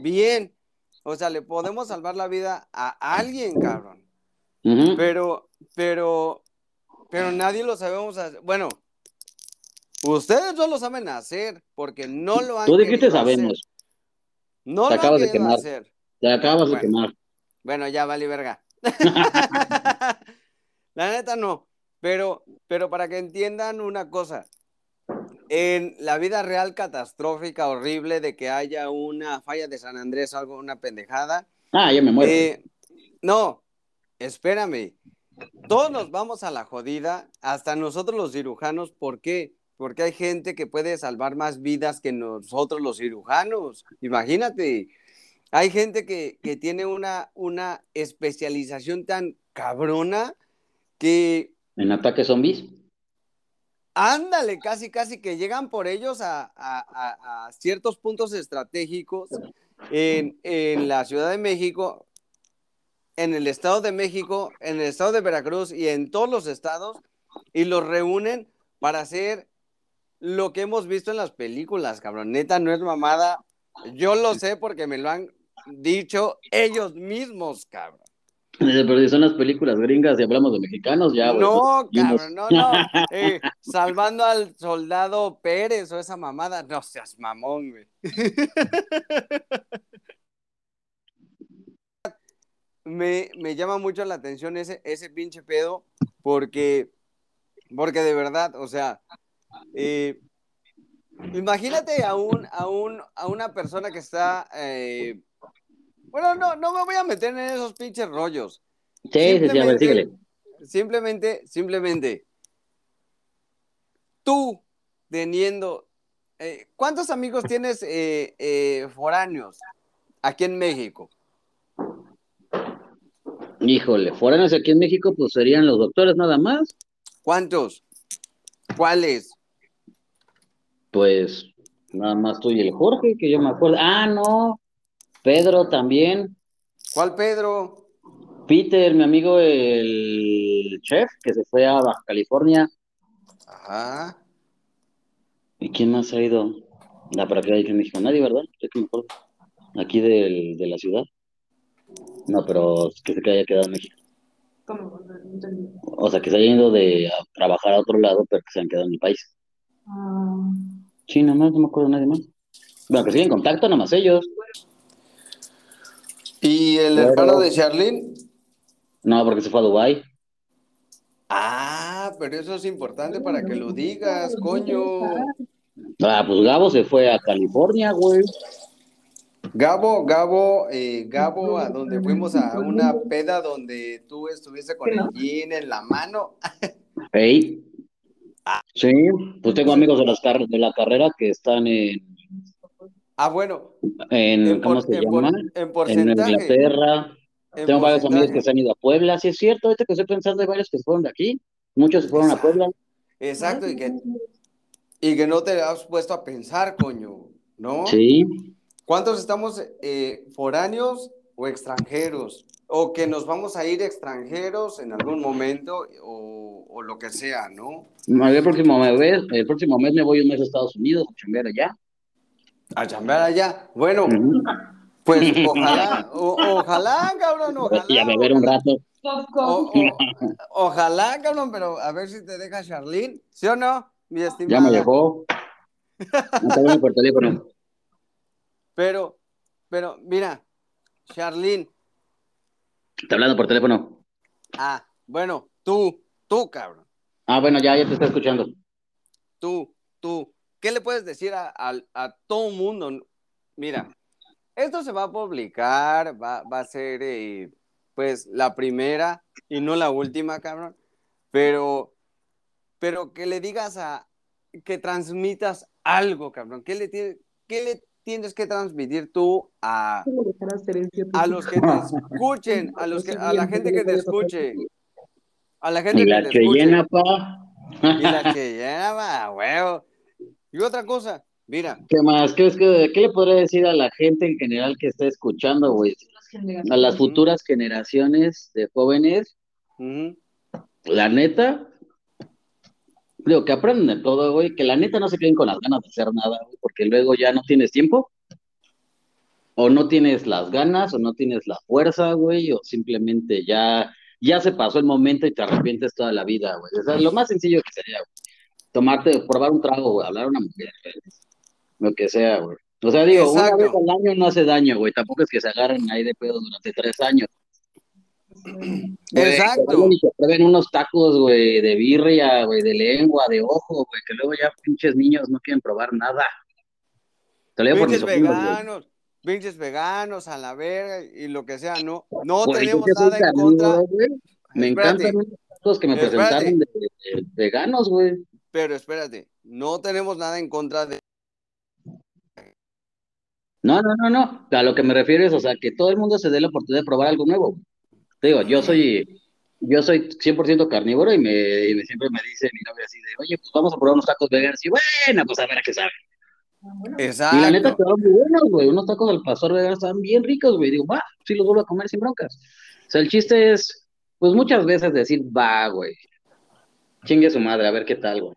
A: bien. O sea, le podemos salvar la vida a alguien, cabrón. Pero, pero, pero nadie lo sabemos hacer. Bueno, ustedes no lo saben hacer porque no lo han
B: Tú dijiste
A: hacer.
B: sabemos,
A: No
B: Te
A: lo han
B: acabas de
A: querido
B: quemar.
A: hacer.
B: te acabas de
A: Bueno.
B: quemar.
A: Bueno, ya vale verga. (laughs) (laughs) La neta no. Pero, pero para que entiendan una cosa, en la vida real catastrófica, horrible, de que haya una falla de San Andrés o algo, una pendejada,
B: Ah, ya me muero.
A: eh, no, espérame. Todos nos vamos a la jodida, hasta nosotros los cirujanos. ¿Por qué? Porque hay gente que puede salvar más vidas que nosotros los cirujanos. Imagínate. Hay gente que, que tiene una, una especialización tan cabrona que
B: En ataques zombies.
A: ándale, casi, casi que llegan por ellos a, a- a- a ciertos puntos estratégicos en, en la Ciudad de México, en el Estado de México, en el Estado de Veracruz y en todos los estados y los reúnen para hacer lo que hemos visto en las películas, cabrón. Neta, no es mamada. Yo lo sé porque me lo han dicho ellos mismos, cabrón.
B: Pero si son las películas gringas y hablamos de mexicanos, ya.
A: No, cabrón, no, no. (laughs) Eh, salvando al soldado Pérez o esa mamada. No seas mamón, güey. (laughs) Me, me llama mucho la atención ese, ese pinche pedo porque, porque de verdad, o sea, eh, imagínate a, un, a, un, a una persona que está... eh, bueno, no, no me voy a meter en esos pinches rollos.
B: Sí, sí, sí, síguele.
A: Simplemente, simplemente, tú teniendo, eh, ¿cuántos amigos tienes eh, eh, foráneos aquí en México?
B: Híjole, foráneos aquí en México, pues serían los doctores nada más.
A: ¿Cuántos? ¿Cuáles?
B: Pues nada más tú y el Jorge, que yo me acuerdo. Ah, no, Pedro también.
A: ¿Cuál Pedro?
B: Peter, mi amigo el chef, que se fue a Baja California.
A: Ajá.
B: ¿Y quién más ha ido? La para acá aquí en México, nadie, ¿verdad? Yo que me acuerdo. Aquí del, de la ciudad. No, pero que se haya quedado en México.
D: ¿Cómo? No entendí.
B: O sea, que se hayan ido de a trabajar a otro lado, pero que se han quedado en el país.
D: Ah,
B: Sí, nada más, no me acuerdo de nadie más. Bueno, que siguen en contacto, nada más ellos.
A: ¿Y el
B: Pero-
A: hermano de Charlene?
B: No, porque se fue a Dubái.
A: Ah, pero eso es importante para que lo digas, coño.
B: Ah, pues Gabo se fue a California, güey.
A: Gabo, Gabo, eh, Gabo, a donde fuimos a una peda donde tú estuviste con el jean en la mano. (laughs)
B: Ey. Sí, pues tengo amigos de, las car- de la carrera que están en,
A: Ah, bueno,
B: en
A: en,
B: ¿cómo
A: por-
B: se
A: en
B: llama?
A: en
B: En
A: porcentaje.
B: Inglaterra.
A: en
B: Tengo varios amigos que se han ido a Puebla, sí es cierto, ahorita que estoy pensando hay varios que se fueron de aquí, muchos se fueron a Puebla.
A: Exacto, y que, y que no te has puesto a pensar, coño, ¿no?
B: Sí,
A: ¿Cuántos estamos eh, foráneos o extranjeros? O que nos vamos a ir extranjeros en algún momento o, o lo que sea, ¿no?
B: el próximo mes, el próximo mes me voy un mes a Estados Unidos a chambear allá.
A: A chambear allá. Bueno, pues (laughs) ojalá, o- ojalá, cabrón, ojalá.
B: Y a beber un rato.
A: O- o- ojalá, cabrón, pero a ver si te deja Charlene, ¿sí o no, mi estimada?
B: Ya me dejó. (laughs) No voy por teléfono.
A: Pero, pero, mira, Charlene,
B: Está hablando por teléfono.
A: ah, bueno, tú, tú, cabrón,
B: Ah, bueno, ya, ya te está escuchando.
A: tú, tú, ¿qué le puedes decir a, a, a todo mundo? Mira, esto se va a publicar, va, va a ser, eh, pues, la primera y no la última, cabrón, pero, pero que le digas a, que transmitas algo, cabrón, ¿qué le, tiene- qué le tienes que transmitir tú a, a los que te escuchen, a los que, a la gente que te escuche, a la gente
B: Y
A: que
B: la
A: te escuche,
B: pa.
A: y la que lleva, huevo. Y otra cosa, mira,
B: ¿Qué más? ¿Qué, es que, ¿Qué le podría decir a la gente en general que está escuchando, güey? A las futuras generaciones de jóvenes, la neta, digo, que aprendan de todo, güey, que la neta no se queden con las ganas de hacer nada, güey, porque luego ya no tienes tiempo, o no tienes las ganas, o no tienes la fuerza, güey, o simplemente ya, ya se pasó el momento y te arrepientes toda la vida, güey. O sea, lo más sencillo que sería, güey, tomarte, probar un trago, güey, hablar a una mujer, güey, lo que sea, güey. O sea, digo, una vez al año no hace daño, güey, tampoco es que se agarren ahí de pedo durante tres años.
A: Exacto.
B: y prueben unos tacos, güey, de birria, güey, de lengua, de ojo, güey, que luego ya pinches niños no quieren probar nada. Te lo digo por mis
A: pinches veganos, pinches veganos a la verga y lo que sea, no, no
B: Güey,
A: tenemos nada en contra,
B: güey, Me
A: Espérate.
B: encantan los tacos que me
A: Espérate.
B: presentaron de, de veganos, güey.
A: pero espérate, no tenemos nada en contra de...
B: No, no, no, no. A lo que me refiero es, o sea, que todo el mundo se dé la oportunidad de probar algo nuevo. Te digo, yo soy, yo soy 100% carnívoro y me, y me- siempre me dice mi novia así de, oye, pues vamos a probar unos tacos veganos. Y bueno, pues a ver a qué sabe.
D: Ah, bueno.
A: Exacto.
B: Y la neta quedaron muy buenos, güey. Unos tacos al pastor Vegara estaban bien ricos, güey. Digo, va, sí los vuelvo a comer sin broncas. O sea, el chiste es, pues muchas veces decir, va, güey. Chingue su madre, a ver qué tal, güey.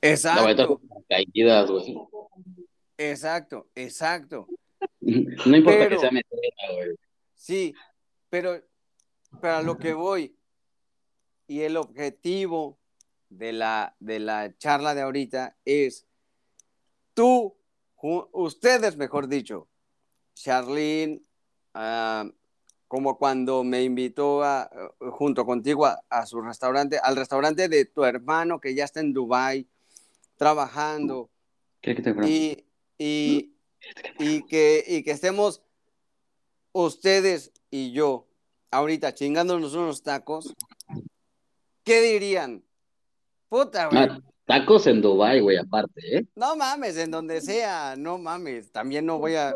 A: Exacto,
B: caídas, güey.
A: exacto, exacto. (laughs)
B: No importa que sea metera, güey.
A: Sí, pero para lo que voy y el objetivo de la, de la charla de ahorita es tú, ustedes, mejor dicho, Charlene, ah, como cuando me invitó a, junto contigo a, a su restaurante, al restaurante de tu hermano que ya está en Dubai trabajando
B: ¿Quieres que te
A: y, y, y que, y que estemos ustedes y yo ahorita chingándonos unos tacos, ¿qué dirían? Puta, güey.
B: Ah, tacos en Dubai, güey, aparte, ¿eh?
A: No mames, en donde sea, no mames. También no voy a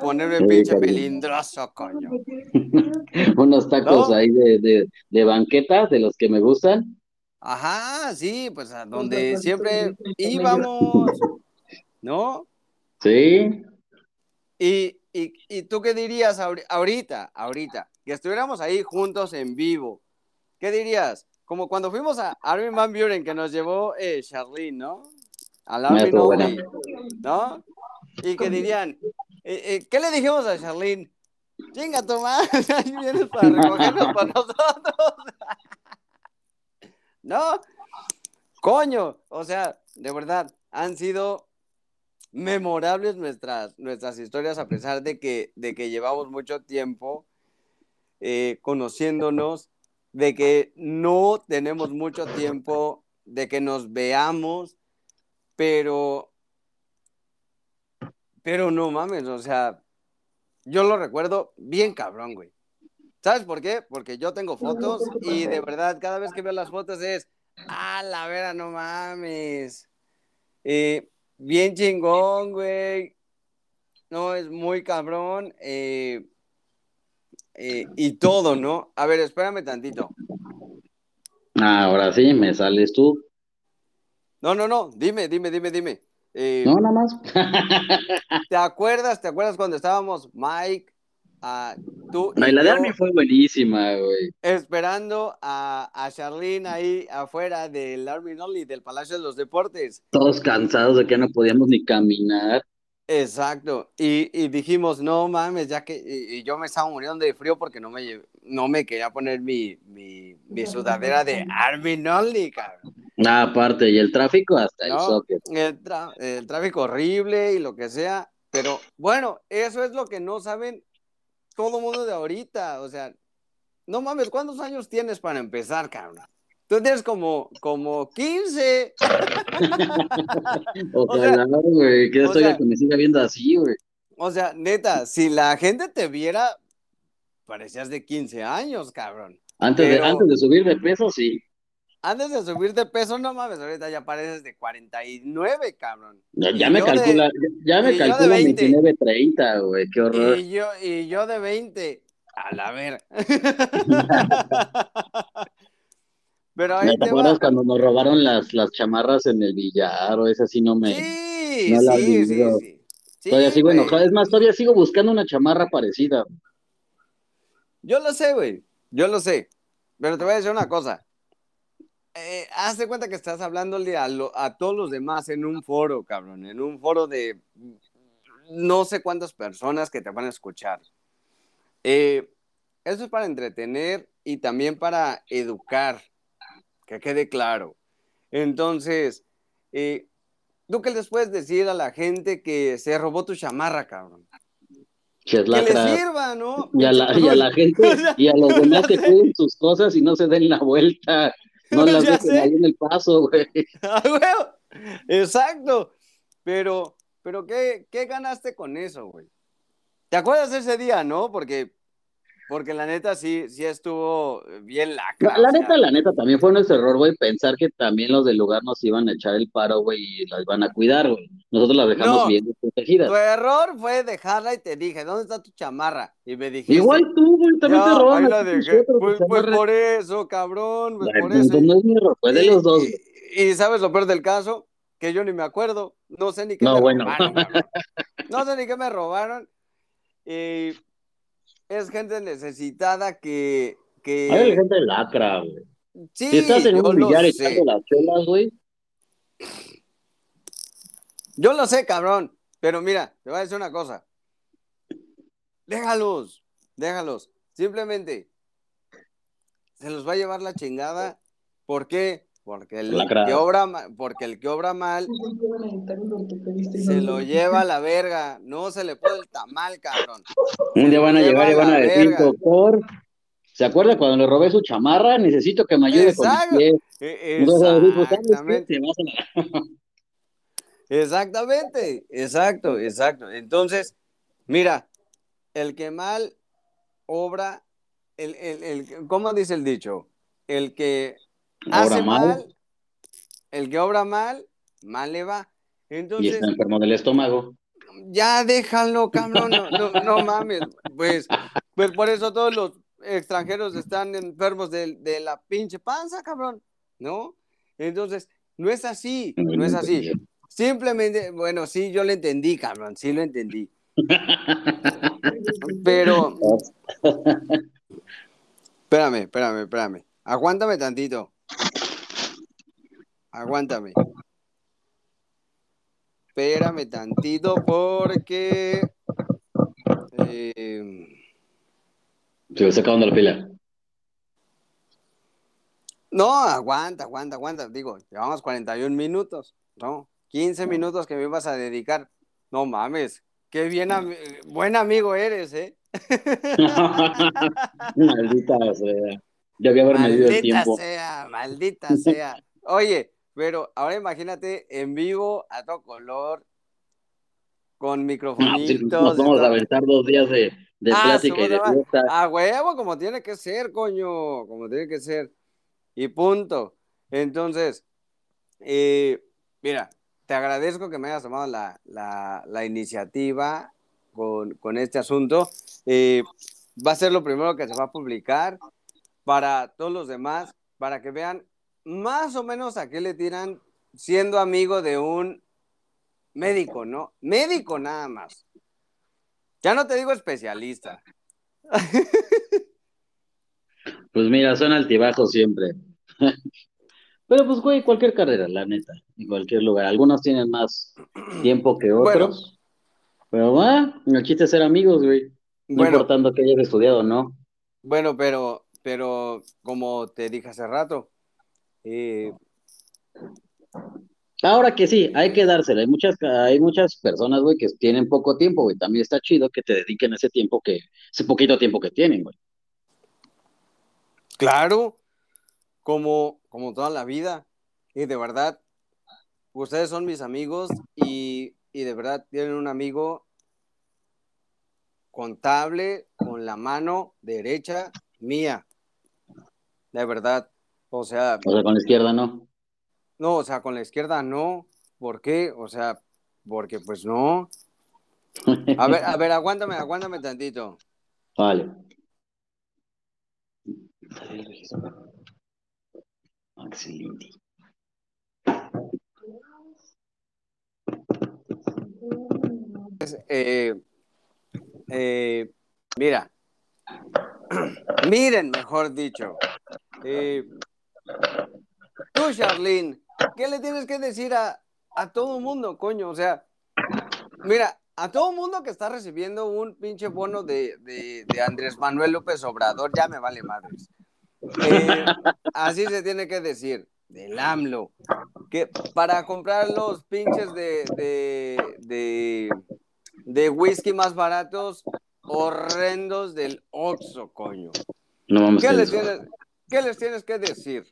A: ponerme
B: Sí,
A: pinche
B: cariño.
A: melindroso, coño. (laughs)
B: Unos tacos
A: ¿No?
B: ahí de, de, de banqueta, de los que me gustan.
A: Ajá, sí, pues a donde siempre íbamos, ¿no?
B: Sí.
A: Y, y, y tú qué dirías ahori- ahorita, ahorita, que estuviéramos ahí juntos en vivo? ¿Qué dirías? Como cuando fuimos a Armin Van Buren, que nos llevó eh, Charlene, ¿no? Al Armin
B: buena.
A: Only, ¿no? Y que dirían, eh, eh, ¿qué le dijimos a Charlene? Chinga madre, (laughs) ahí vienes para recogernos para nosotros. (laughs) ¿No? Coño, o sea, de verdad, han sido memorables nuestras, nuestras historias a pesar de que, de que llevamos mucho tiempo eh, conociéndonos, de que no tenemos mucho tiempo, de que nos veamos, pero, pero no mames, o sea, yo lo recuerdo bien cabrón, güey. ¿Sabes por qué? Porque yo tengo fotos y de verdad cada vez que veo las fotos es, ah, la vera, no mames. Eh, bien chingón, güey. No, es muy cabrón. eh, eh, y todo, ¿no? A ver, espérame tantito.
B: Ah, ahora sí, me sales tú.
A: No, no, no, dime, dime, dime, dime. Eh,
B: No, nada más. (laughs)
A: ¿Te acuerdas? ¿Te acuerdas cuando estábamos Mike, tú
B: No,
A: y
B: la de
A: yo
B: Army fue buenísima, güey.
A: esperando a, a Charlene ahí afuera del Army Only, del Palacio de los Deportes?
B: Todos cansados de que no podíamos ni caminar.
A: Exacto. Y, y dijimos, no mames, ya que y, y yo me estaba muriendo de frío porque no me, no me quería poner mi, mi, mi sudadera de Army Only, cabrón.
B: Ah, aparte, y el tráfico hasta el
A: ¿no?
B: socket.
A: El, tra- el tráfico horrible y lo que sea. Pero bueno, eso es lo que no saben todo mundo de ahorita. O sea, no mames, ¿cuántos años tienes para empezar, cabrón? Tú tienes como, como 15. (laughs)
B: Ojalá, güey, que
A: o
B: estoy
A: sea-
B: que me siga viendo así, güey.
A: O sea, neta, si la gente te viera, parecías de 15 años, cabrón.
B: Antes,
A: Pero-
B: de, antes de subir de peso, sí.
A: Antes de subir de peso, no mames, ahorita ya pareces de 49, cabrón.
B: Ya, ya me
A: yo de-
B: calcula, ya, ya me calcula
A: 20.
B: 29, 30, güey, qué horror.
A: Y yo, y yo de 20, a la ver. (laughs) (laughs) Pero ahí
B: ¿Me
A: te
B: acuerdas cuando nos robaron las, las chamarras en el billar o esa sí no me...
A: Sí,
B: no la
A: sí, sí, sí. Sí,
B: todavía sigo enojado. Es más, todavía sigo buscando una chamarra parecida.
A: Yo lo sé, güey. Yo lo sé. Pero te voy a decir una cosa. Eh, haz de cuenta que estás hablándole a, lo- a todos los demás en un foro, cabrón. En un foro de no sé cuántas personas que te van a escuchar. Eh, eso es para entretener y también para educar. Que quede claro. Entonces, eh, ¿tú qué les puedes decir a la gente que se robó tu chamarra, cabrón? Que les
B: Cheslacra.
A: sirva, ¿no?
B: Y a, la, y a la gente (laughs) y a los demás que (laughs) cuiden sus cosas y no se den la vuelta. (laughs) No las
A: Ya
B: dejen
A: sé.
B: ahí en el paso, güey.
A: Ah, güey. Exacto. Pero, pero ¿qué, qué ganaste con eso, güey? ¿Te acuerdas de ese día, no? Porque, porque la neta sí, sí estuvo bien lacra.
B: La, la neta, la neta, también fue nuestro error, güey, pensar que también los del lugar nos iban a echar el paro, güey, y las iban a cuidar, güey. Nosotros las dejamos
A: No.
B: bien protegidas.
A: Tu error fue dejarla y te dije, ¿dónde está tu chamarra? Y me dijiste,
B: Igual tú, güey, también
A: "Ya,
B: te roban
A: ahí
B: a
A: la
B: ti
A: dejé".
B: nosotros,
A: Pues, pues por eso, cabrón, pues por
B: pues,
A: eso.
B: no es mi error, fue de
A: Y-
B: los dos.
A: y- y, sabes lo peor del caso, que yo ni me acuerdo. No sé ni qué
B: No,
A: me
B: bueno.
A: robaron. cabrón. (laughs) No sé ni qué me robaron. Y es gente necesitada que. que...
B: Hay gente lacra, güey.
A: Sí,
B: Si estás en
A: yo
B: un billar echando las chelas, güey.
A: Yo lo sé, cabrón. Pero mira, te voy a decir una cosa. Déjalos, déjalos. Simplemente se los va a llevar la chingada. ¿Por qué? Porque el que obra porque el que obra mal se lo lleva a la verga. No se le puede el tamal, cabrón.
B: Un día van a llegar y van a decir,
A: verga.
B: doctor, ¿se acuerda cuando le robé su chamarra? Necesito que me ayude
A: Exacto.
B: con mis pies.
A: E-
B: pues.
A: Exactamente. (laughs) Exactamente, exacto, exacto. Entonces, mira, el que mal obra, el, el, el- ¿cómo dice el dicho? El que
B: Obra
A: hace
B: mal.
A: mal, el que obra mal, mal le va.
B: Y
A: Entonces,
B: está enfermo del estómago.
A: ya déjalo, cabrón, no, no, no mames. Pues, pues por eso todos los extranjeros están enfermos de, de la pinche panza, cabrón, ¿no? Entonces, no es así, no es así. Simplemente, bueno, sí, yo lo entendí, cabrón, sí lo entendí. Pero, (laughs) espérame, espérame, espérame. Aguántame tantito. Aguántame. Espérame tantito porque... eh,
B: Se me está acabando la pila.
A: no, aguanta, aguanta, aguanta. Digo, llevamos 41 minutos, ¿no? 15 minutos que me ibas a dedicar. No mames, qué bien, buen amigo eres, ¿eh? (laughs)
B: Maldita sea. Debí haber medido el
A: Maldita
B: tiempo.
A: sea, maldita sea. Oye, pero ahora imagínate en vivo, a todo color, con
B: No,
A: microfonitos.
B: sí, nos vamos a aventar dos días de, de
A: Ah,
B: plática y de fiesta.
A: A huevo, como tiene que ser, coño, como tiene que ser. Y punto. Entonces, eh, mira, te agradezco que me hayas tomado la, la- la iniciativa con, con este asunto. Eh, va a ser lo primero que se va a publicar para todos los demás, para que vean más o menos a qué le tiran siendo amigo de un médico, ¿no? Médico nada más. Ya no te digo especialista. (laughs)
B: Pues mira, son altibajos siempre. (laughs) Pero pues, güey, cualquier carrera, la neta, en cualquier lugar. Algunos tienen más tiempo que
A: Bueno.
B: otros. Pero va, el chiste es ser amigos, güey. No
A: Bueno,
B: importando que hayas estudiado no.
A: bueno, pero, pero como te dije hace rato, eh,
B: Ahora que sí, hay que dársela. Hay muchas, hay muchas personas, güey, que tienen poco tiempo, güey. También está chido que te dediquen ese tiempo que, ese poquito tiempo que tienen, güey.
A: claro, como, como toda la vida, y de verdad, ustedes son mis amigos y, y de verdad tienen un amigo contable con la mano derecha mía, de verdad, o sea,
B: O sea, con la izquierda no.
A: no, o sea, con la izquierda no, ¿por qué? O sea, porque pues no. A ver, a ver, aguántame, aguántame tantito. (laughs)
B: Vale. Excelente.
A: Eh, eh, mira, (clears throat) miren, mejor dicho. Eh, tú, Charlene, ¿qué le tienes que decir a, a todo mundo, coño? O sea, mira, a todo mundo que está recibiendo un pinche bono de, de- de Andrés Manuel López Obrador, ya me vale madres. Eh, así se tiene que decir, del AMLO. Que para comprar los pinches de, de, de, whisky más baratos, horrendos del Oxxo, coño.
B: No vamos
A: ¿Qué
B: a eso.
A: tienes, ¿Qué les tienes que decir?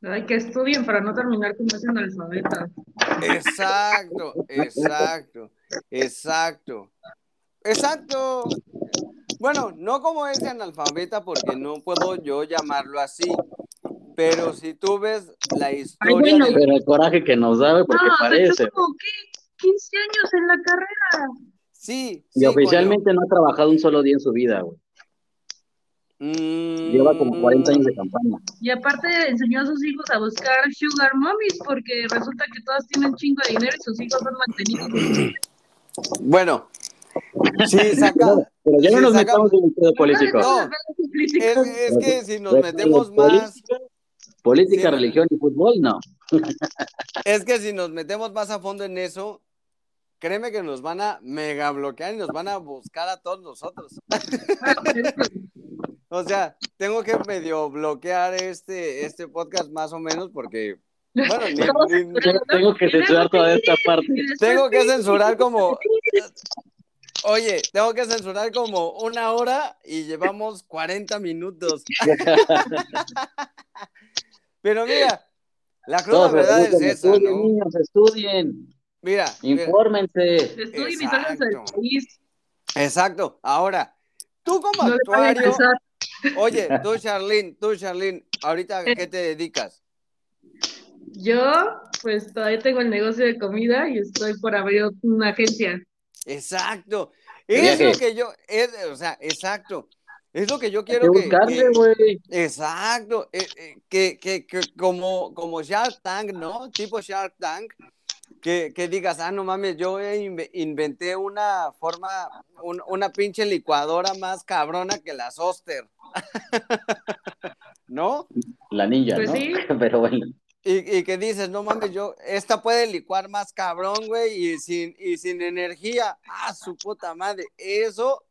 D: Ay, que estudien para no terminar como ese analfabeta.
A: Exacto, exacto, exacto, exacto. Bueno, no como ese analfabeta porque no puedo yo llamarlo así, pero si tú ves la historia
D: bueno,
A: del-
B: Pero el coraje que nos da, porque
D: No,
B: parece.
D: como que 15 años en la carrera.
A: Sí,
B: Y
A: sí,
B: oficialmente no ha trabajado un solo día en su vida, güey. Lleva como 40 años de campaña.
D: Y aparte enseñó a sus hijos a buscar sugar mommies porque resulta que todas tienen un chingo de dinero y sus hijos son mantenidos.
A: Bueno, sí, saca.
B: Pero ya no
A: Sí,
B: nos
A: saca-
B: metamos en el pedo político.
A: No, Es, es que si nos metemos más,
B: Política,
A: Sí.
B: religión y fútbol, no.
A: es que si nos metemos más a fondo en eso, créeme que nos van a mega bloquear y nos van a buscar a todos nosotros. (laughs) O sea, tengo que medio bloquear este, este podcast más o menos porque, bueno, ni- ni-
B: Tengo que censurar toda esta parte.
A: tengo que censurar como, oye, tengo que censurar como una hora y llevamos 40 minutos. (laughs) Pero mira, la cruda
B: Todos
A: verdad es esa,
B: estudien,
A: ¿no?
B: niños, estudien,
A: Mira,
B: infórmense.
D: Estudien y sálganse del
A: Exacto.
D: país.
A: exacto. Ahora, tú como
D: No
A: actuario,
D: empezar.
A: Oye, (laughs) tú Charlene, tú Charlene, ahorita ¿a qué te dedicas?
D: Yo, pues todavía tengo el negocio de comida y estoy por abrir una agencia.
A: Exacto. Es lo que yo, es, o sea, exacto. Es lo que yo quiero que,
B: buscarle,
A: que- exacto, eh, eh, que, que, que como, como Shark Tank, ¿no? Tipo Shark Tank, que, que digas, ah, no mames, yo inve- inventé una forma, un- una pinche licuadora más cabrona que las Oster. (laughs) ¿No?
B: La ninja,
D: Pues
B: ¿no?
D: sí. (laughs)
B: Pero bueno.
A: Y, y que dices, no mames, yo, esta puede licuar más cabrón, güey, y sin, y sin energía. Ah, su puta madre. Eso,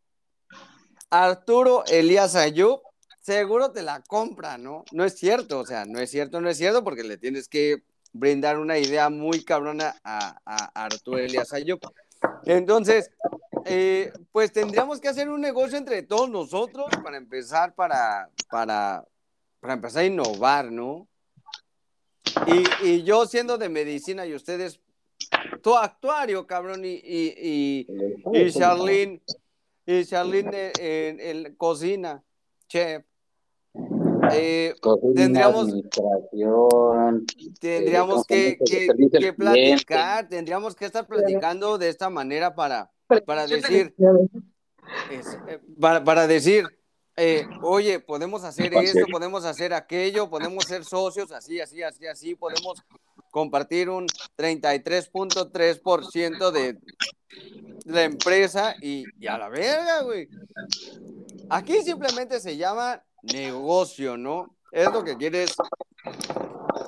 A: Arturo Elías Ayub, seguro te la compra, ¿no? No es cierto, o sea, no es cierto, no es cierto, porque le tienes que brindar una idea muy cabrona a, Arturo Ayub. Entonces, eh, pues tendríamos que hacer un negocio entre todos nosotros para empezar, para, para, para empezar a innovar, ¿no? Y, y yo siendo de medicina y ustedes, tu actuario, cabrón, y, y, y, Charlene, y Charlene en, en- en cocina, chef. Eh, Tendríamos- tendríamos que, que- platicar, tendríamos que estar platicando de esta manera para, para decir, es- eh, para, para decir, eh, oye, podemos hacer esto, podemos hacer aquello, podemos ser socios, así, así, así, así, podemos compartir un 33.3% de la empresa y, y a la verga, güey. Aquí simplemente se llama negocio, ¿no? Es lo que quieres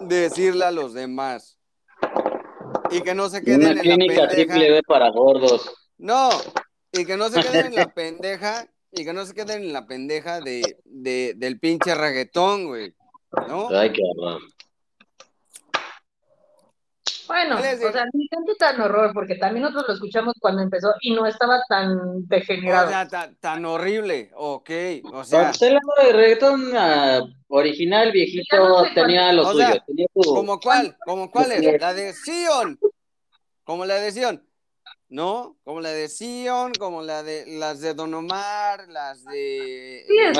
A: decirle a los demás. Y que no se queden
B: Una
A: en la
B: triple
A: pendeja.
B: B para gordos.
A: No, y que no se queden en la pendeja, y que no se queden en la pendeja de, de- del pinche reggaetón, güey. ¿No?
B: Ay, qué horror.
D: Bueno, o sea, ni tanto tan horror, porque también nosotros lo escuchamos cuando empezó y no estaba tan
A: O
D: degenerado.
A: sea, tan, tan horrible, ok. O sea,
B: hablando de reggaetón ah, original, viejito,
D: no sé
B: tenía lo
A: O
B: suyo.
A: sea,
B: tenía su...
A: ¿como cuál? ¿Como cuál es? La de Sion. Como la de Sion. ¿No? Como la de Sion, como la de las de Don Omar, las de.
D: Sí,
B: el-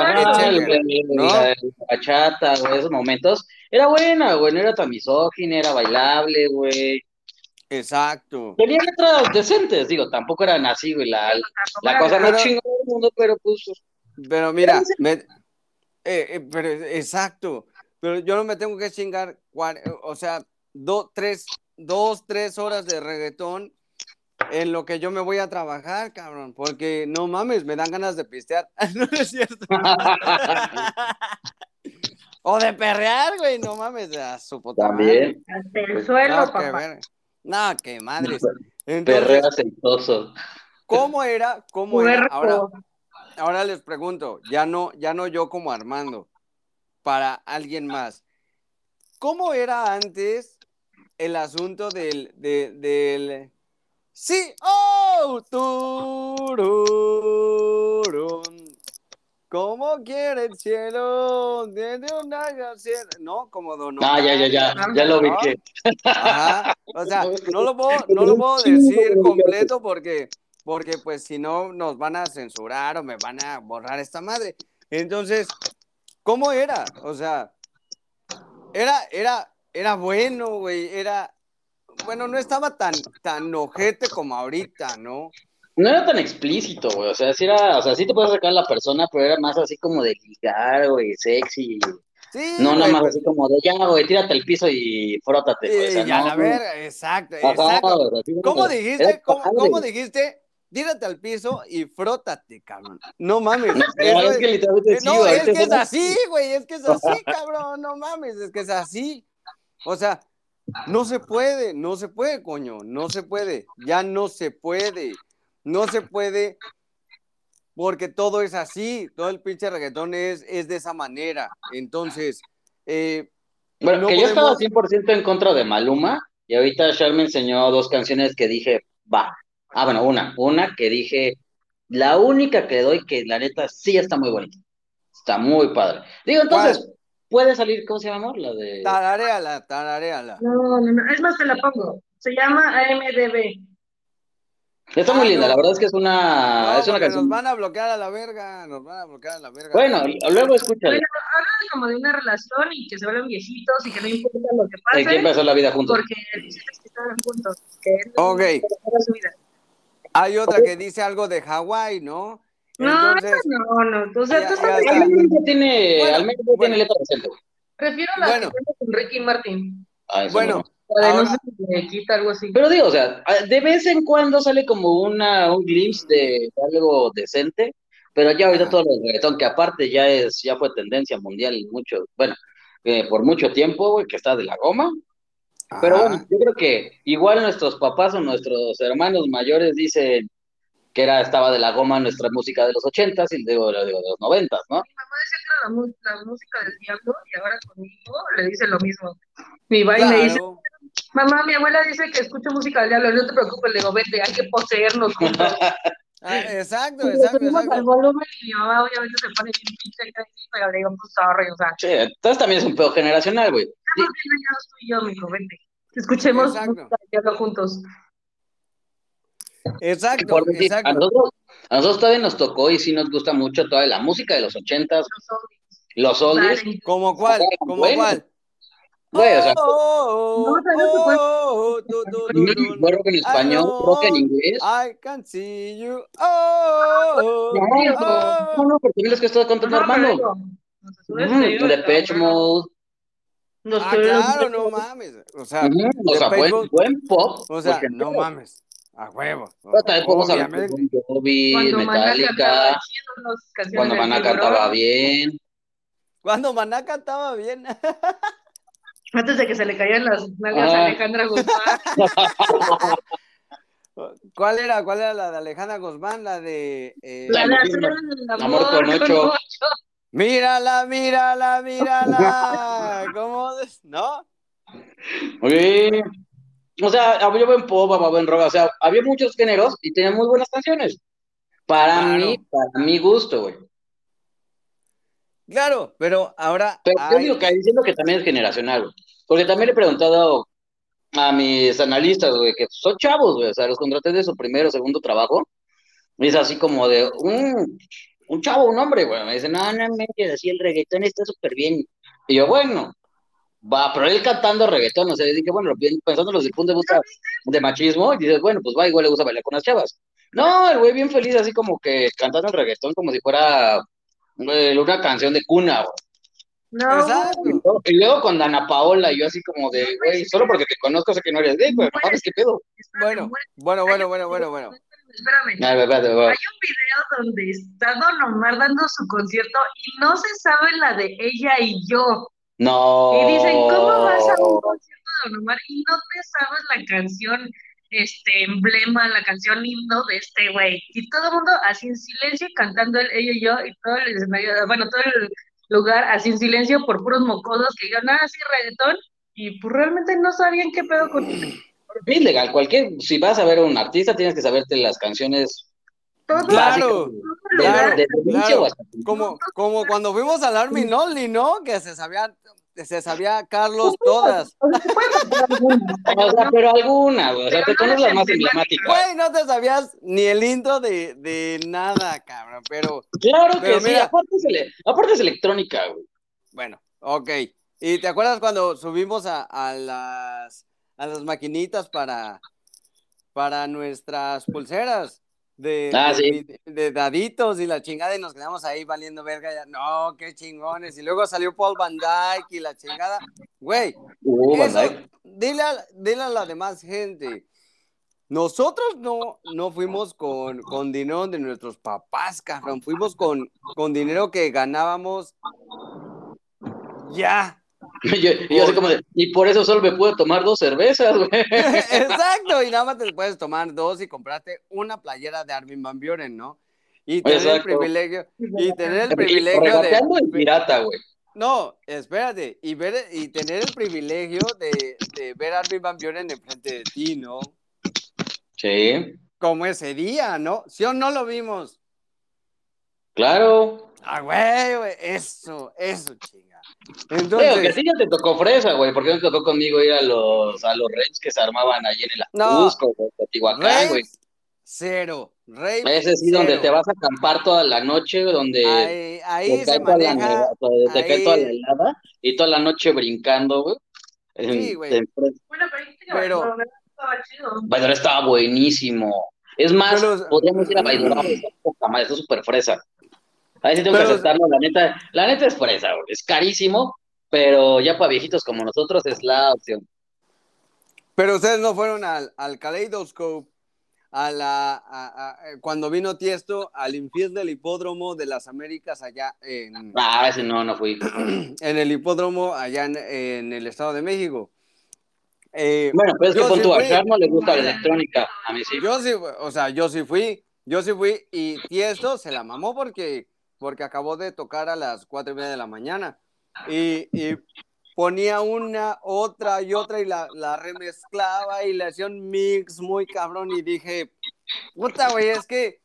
A: ¿no?
B: la bachata, güey, esos momentos. Era buena, güey, no era tan misógina, era bailable, güey.
A: Exacto.
B: Tenía letras decentes, digo, tampoco eran así, güey, la, la cosa
A: Pero-
B: no chingona del mundo, pero pues...
A: Pero mira, me- eh, eh, pero exacto. Pero yo no me tengo que chingar, o sea, do- tres, dos, tres horas de reggaetón en lo que yo me voy a trabajar, cabrón, porque no mames, me dan ganas de pistear. (laughs) no es cierto. o de perrear, güey, no mames, a su puta madre.
B: También,
D: Hasta el suelo,
A: No, que
D: papá.
A: ver- No, que madres.
B: perreo
A: Entonces,
B: aceitoso.
A: ¿cómo era? ¿Cómo era? Ahora, ahora les pregunto, ya no, ya no yo como Armando, para alguien más. ¿Cómo era antes el asunto del, de- del, sí, oh, tururún. ¿Cómo quiere el cielo desde una gracia-? No, como Don
B: Ah, ya, ya, ya,
A: Omar,
B: ya lo vi que...
A: Ajá, o sea, no lo puedo, no lo puedo decir completo porque, porque pues si no nos van a censurar o me van a borrar esta madre. Entonces, ¿cómo era? O sea, era, era, era bueno, güey, era, bueno, no estaba tan, tan ojete como ahorita, ¿no?
B: no era tan explícito, güey. O sea, sí era, o sea, sí te puedes sacar a la persona, pero era más así como de ligar, güey, sexy.
A: Sí,
B: No, nada más
A: pues,
B: así como de ya, güey, tírate al piso y frótate, güey. O sea,
A: y a
B: no,
A: verga, exacto,
B: Ajá, sí,
A: ¿Cómo dijiste? ¿Cómo, dijiste? Tírate al piso y frótate, cabrón. No mames.
B: No, es
A: es-
B: que literalmente sí,
A: es que así, güey, es que es así, cabrón, no mames, es que es así. O sea, no se puede, no se puede, coño, no se puede, ya no se puede, no se puede porque todo es así, todo el pinche reggaetón es, es de esa manera. Entonces, eh,
B: Bueno,
A: no
B: que yo estaba
A: podemos-
B: 100% en contra de Maluma y ahorita Char me enseñó dos canciones que dije, va. Ah, bueno, una, una que dije, la única que doy que la neta sí está muy bonita. Está muy padre. Digo, entonces, puede salir, ¿cómo se llama? amor? La de...
A: tarareala, tarareala.
D: No, no, no. Es más, te la pongo. Se llama AMDB.
B: Está
A: Ah,
B: muy linda,
A: no.
B: la verdad es que es una,
A: No,
B: Ah, es una canción.
A: nos van a bloquear a la verga, nos van a bloquear a la verga.
B: Bueno, luego escúchala.
D: Bueno, habla de como de una relación y que se vuelven viejitos y que no importa lo que
B: ¿En qué
D: pase,
B: empezó la vida juntos?
D: porque es que estaban juntos. Que
A: Ok.
D: su vida.
A: Hay otra que dice algo de Hawái, ¿no?
D: No,
A: Entonces,
D: no, no. O sea,
A: Ya-
D: tú
A: ya
D: sabes,
A: está.
B: Al menos ya tiene,
A: Bueno,
B: al menos ya
A: bueno.
B: tiene letra decente. güey.
D: prefiero la
A: Bueno.
D: que con Ricky Martin.
B: Ah,
A: Bueno,
B: no.
D: No sé si me quita algo así.
B: Pero digo, o sea, de vez en cuando sale como una, un glimpse de algo decente, pero ya ahorita todo el reggaetón, que aparte ya es, ya fue tendencia mundial y mucho, bueno, eh, por mucho tiempo, güey, que está de la goma. Pero
A: Ajá.
B: bueno, yo creo que igual nuestros papás o nuestros hermanos mayores dicen que era, estaba de la goma nuestra música de los ochentas y digo, digo, de los noventas, ¿no?
D: Mi mamá decía que era la, la música del diablo y ahora conmigo le dice lo mismo. Mi y me dice,
A: Claro.
D: mamá, mi abuela dice que escucho música del diablo, no te preocupes, le digo, vete, hay que poseernos juntos. (laughs)
A: Ah, exacto,
D: Y
A: exacto,
D: subimos al
A: exacto.
D: volumen y mi mamá obviamente se pone bien pinche crazy, pero le digo, pues sorry, o sea,
B: Sí, entonces también es un pedo generacional, güey.
D: estamos bien dañados tú y yo, mijo, vente. Escuchemos
A: Exacto.
D: música del diablo juntos.
A: Exacto,
B: Por decir, a
A: exacto.
B: nosotros, a nosotros todavía nos tocó y sí nos gusta mucho toda la música de los ochentas,
D: Los
B: oldies.
A: ¿Como cuál? ¿Como
B: Bueno.
A: cuál?
B: güey, o sea,
A: Oh,
D: No, puede.
A: oh,
B: rock en español,
A: I
B: rock en inglés.
A: I can see you. Oh,
B: No,
A: oh.
B: no, no, porque es lo que estoy contando, hermano.
D: negros,
B: Depeche
D: cabrón.
B: Mode,
A: Ah, claro, no mames. O sea,
B: o sea, buen, buen pop.
A: o sea, no mames. A huevo.
B: Pero también podemos hablar de
A: Obviamente.
B: Jovi,
D: Cuando Maná
B: Metallica,
D: cantaba chido las canciones
B: cuando Maná cantaba bien.
A: Cuando Maná cantaba bien. (laughs)
D: Antes de que se le caían las nalgas a
B: Ah.
D: Alejandra Guzmán. (laughs)
A: ¿Cuál era? ¿Cuál era la de Alejandra Guzmán? La de. eh,
D: La de
B: Amor
D: hacer
B: con-
D: el
B: Amor
D: amor
B: con
D: con
B: ocho.
A: Mírala, mírala, mírala. (laughs) ¿Cómo? ¿No?
B: Sí. O sea, había buen pop, había buen rock, o sea, había muchos géneros y tenían muy buenas canciones. Para
A: Claro.
B: mí, para mi gusto, güey.
A: Claro, pero ahora.
B: Pero yo
A: hay-
B: digo que diciendo que también es generacional, güey. Porque también le he preguntado a mis analistas, güey, que son chavos, güey, o sea, los contraté de su primero o segundo trabajo. Y es así como de un, un chavo, un hombre, güey. Me dicen, no, no, me así el reggaetón está súper bien. Y yo, bueno, va, pero él cantando reggaetón, o sea, dije, bueno, pensándolo desde el punto de vista de machismo, y dices, bueno, pues va, igual le gusta bailar con las chavas. No, el güey bien feliz, así como que cantando el reggaetón como si fuera güey, una canción de cuna, güey.
D: No,
A: Exacto.
B: Y luego- con Dana Paola, y yo así como de, güey, solo porque te conozco sé que no eres gay, güey, no mames, qué pedo.
A: Bueno, bueno, bueno, bueno, bueno, bueno.
D: Espérame.
B: A ver, espérate, güey.
D: Hay un video donde está Don Omar dando su concierto y no se sabe la de ella y yo.
B: No.
D: Y dicen, ¿cómo vas a un concierto de Don Omar y no te sabes la canción, este, emblema, la canción himno de este güey? Y todo el mundo así en silencio cantando el, ella y yo y todo el escenario, bueno, todo el lugar así en silencio por puros mocosos que digan, ah, sí, reggaetón. Y pues realmente no sabían qué pedo con
B: Es legal, cualquier, si vas a ver a un artista, tienes que saberte las canciones
D: todo.
A: Claro, claro, claro. Como, como cuando fuimos al Army Only, ¿no? Que se sabía, se sabía Carlos todas. (laughs)
D: O sea, se pueden cantar algunas,
B: O sea, pero alguna, güey, o sea, te
D: no
B: conoces
D: las
B: más
D: emblemáticas.
A: Güey, no te sabías ni el intro de, de nada, cabrón. Pero
B: Claro que
A: Pero
B: sí, aparte es, ele- aparte es electrónica, güey.
A: bueno, ok. ¿Y te acuerdas cuando subimos a, a las, a las maquinitas para, para nuestras pulseras? De,
B: Ah,
A: de,
B: sí.
A: vi- de daditos y la chingada y nos quedamos ahí valiendo verga. Ya. No, qué chingones. Y luego salió Paul Van Dyke y la chingada. Güey,
B: Uh,
A: eso, dile a, dile a la demás gente. Nosotros no, no fuimos con, con dinero de nuestros papás, cabrón. Fuimos con, con dinero que ganábamos ya. (laughs)
B: Yo, yo así como de, y por eso solo me puedo tomar dos cervezas, güey. (laughs) (laughs)
A: Exacto, y nada más te puedes tomar dos y comprarte una playera de Armin Van Buren, ¿no? Y tener el privilegio, y tener el privilegio de...
B: pirata, güey.
A: No, espérate, y ver y tener el privilegio de, de ver a Armin Van Buren enfrente de ti, ¿no?
B: Sí,
A: Como ese día, ¿no? ¿Sí o no lo vimos?
B: claro.
A: Ah, güey, güey, eso, eso,
B: Digo, que
A: Entonces,
B: sí ya te tocó fresa, güey, porque no te tocó conmigo ir a los, a los raves que se armaban ahí en el
A: No.
B: Ajusco, güey, Teotihuacán, güey.
A: cero, raves,
B: Ese sí, donde te vas a acampar toda la noche, güey, donde
A: Ahí, ahí
B: te,
A: se
B: cae toda la
A: maneja,
B: neva- te cae
A: ahí-
B: toda la helada y toda la noche brincando, güey.
A: Sí, güey.
B: en-
D: Bueno, pero
A: Pero-
D: estaba chido.
B: Baidora estaba buenísimo. Es más,
A: Pero-
B: podríamos ir a Baidora, güey, está poca madre, está súper fresa. Ahí sí tengo
A: Pero-
B: que aceptarlo, la neta, la neta es fresa, güey. Es carísimo, pero ya para viejitos como nosotros es la opción.
A: Pero ustedes no fueron al, al Kaleidoscope, a la, a- a- eh, cuando vino Tiesto, al infiel del hipódromo de las Américas allá en,
B: Ah, ese no, no fui. (clears throat)
A: en el hipódromo allá en, en el Estado de México. Eh,
B: Bueno, pero es que con
A: sí
B: tu
A: fui.
B: no le gusta la electrónica. A mí sí.
A: yo sí, o sea, yo sí fui, yo sí fui y Tiesto se la mamó porque, porque acabó de tocar a las cuatro y media de la mañana y, y ponía una, otra y otra y la, la remezclaba y le hacía un mix muy cabrón y dije, puta, güey, es que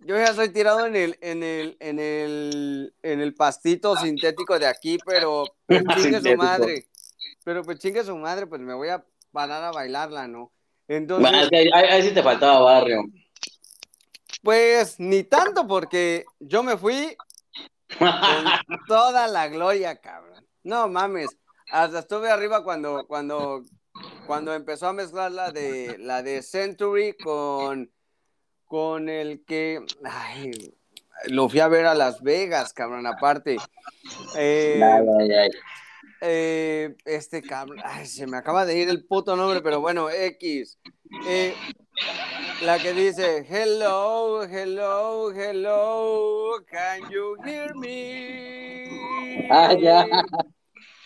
A: yo ya soy tirado en el, en el, en el, en el pastito sintético de aquí, pero, (laughs) pero chingue su madre, pero pues chingue su madre, pues me voy a parar a bailarla, ¿no? Entonces,
B: ahí- ahí sí te faltaba barrio.
A: Pues ni tanto porque yo me fui con (laughs) toda la gloria, cabrón. No mames. Hasta estuve arriba cuando, cuando, cuando empezó a mezclar la de la de Century con, con el que ay, lo fui a ver a Las Vegas, cabrón, aparte. Eh,
B: Ay, ay, ay.
A: eh, este cabrón, ay, se me acaba de ir el puto nombre, pero bueno, X. Eh, la que dice, hello, hello, hello, can you hear me?
B: Ah, ya.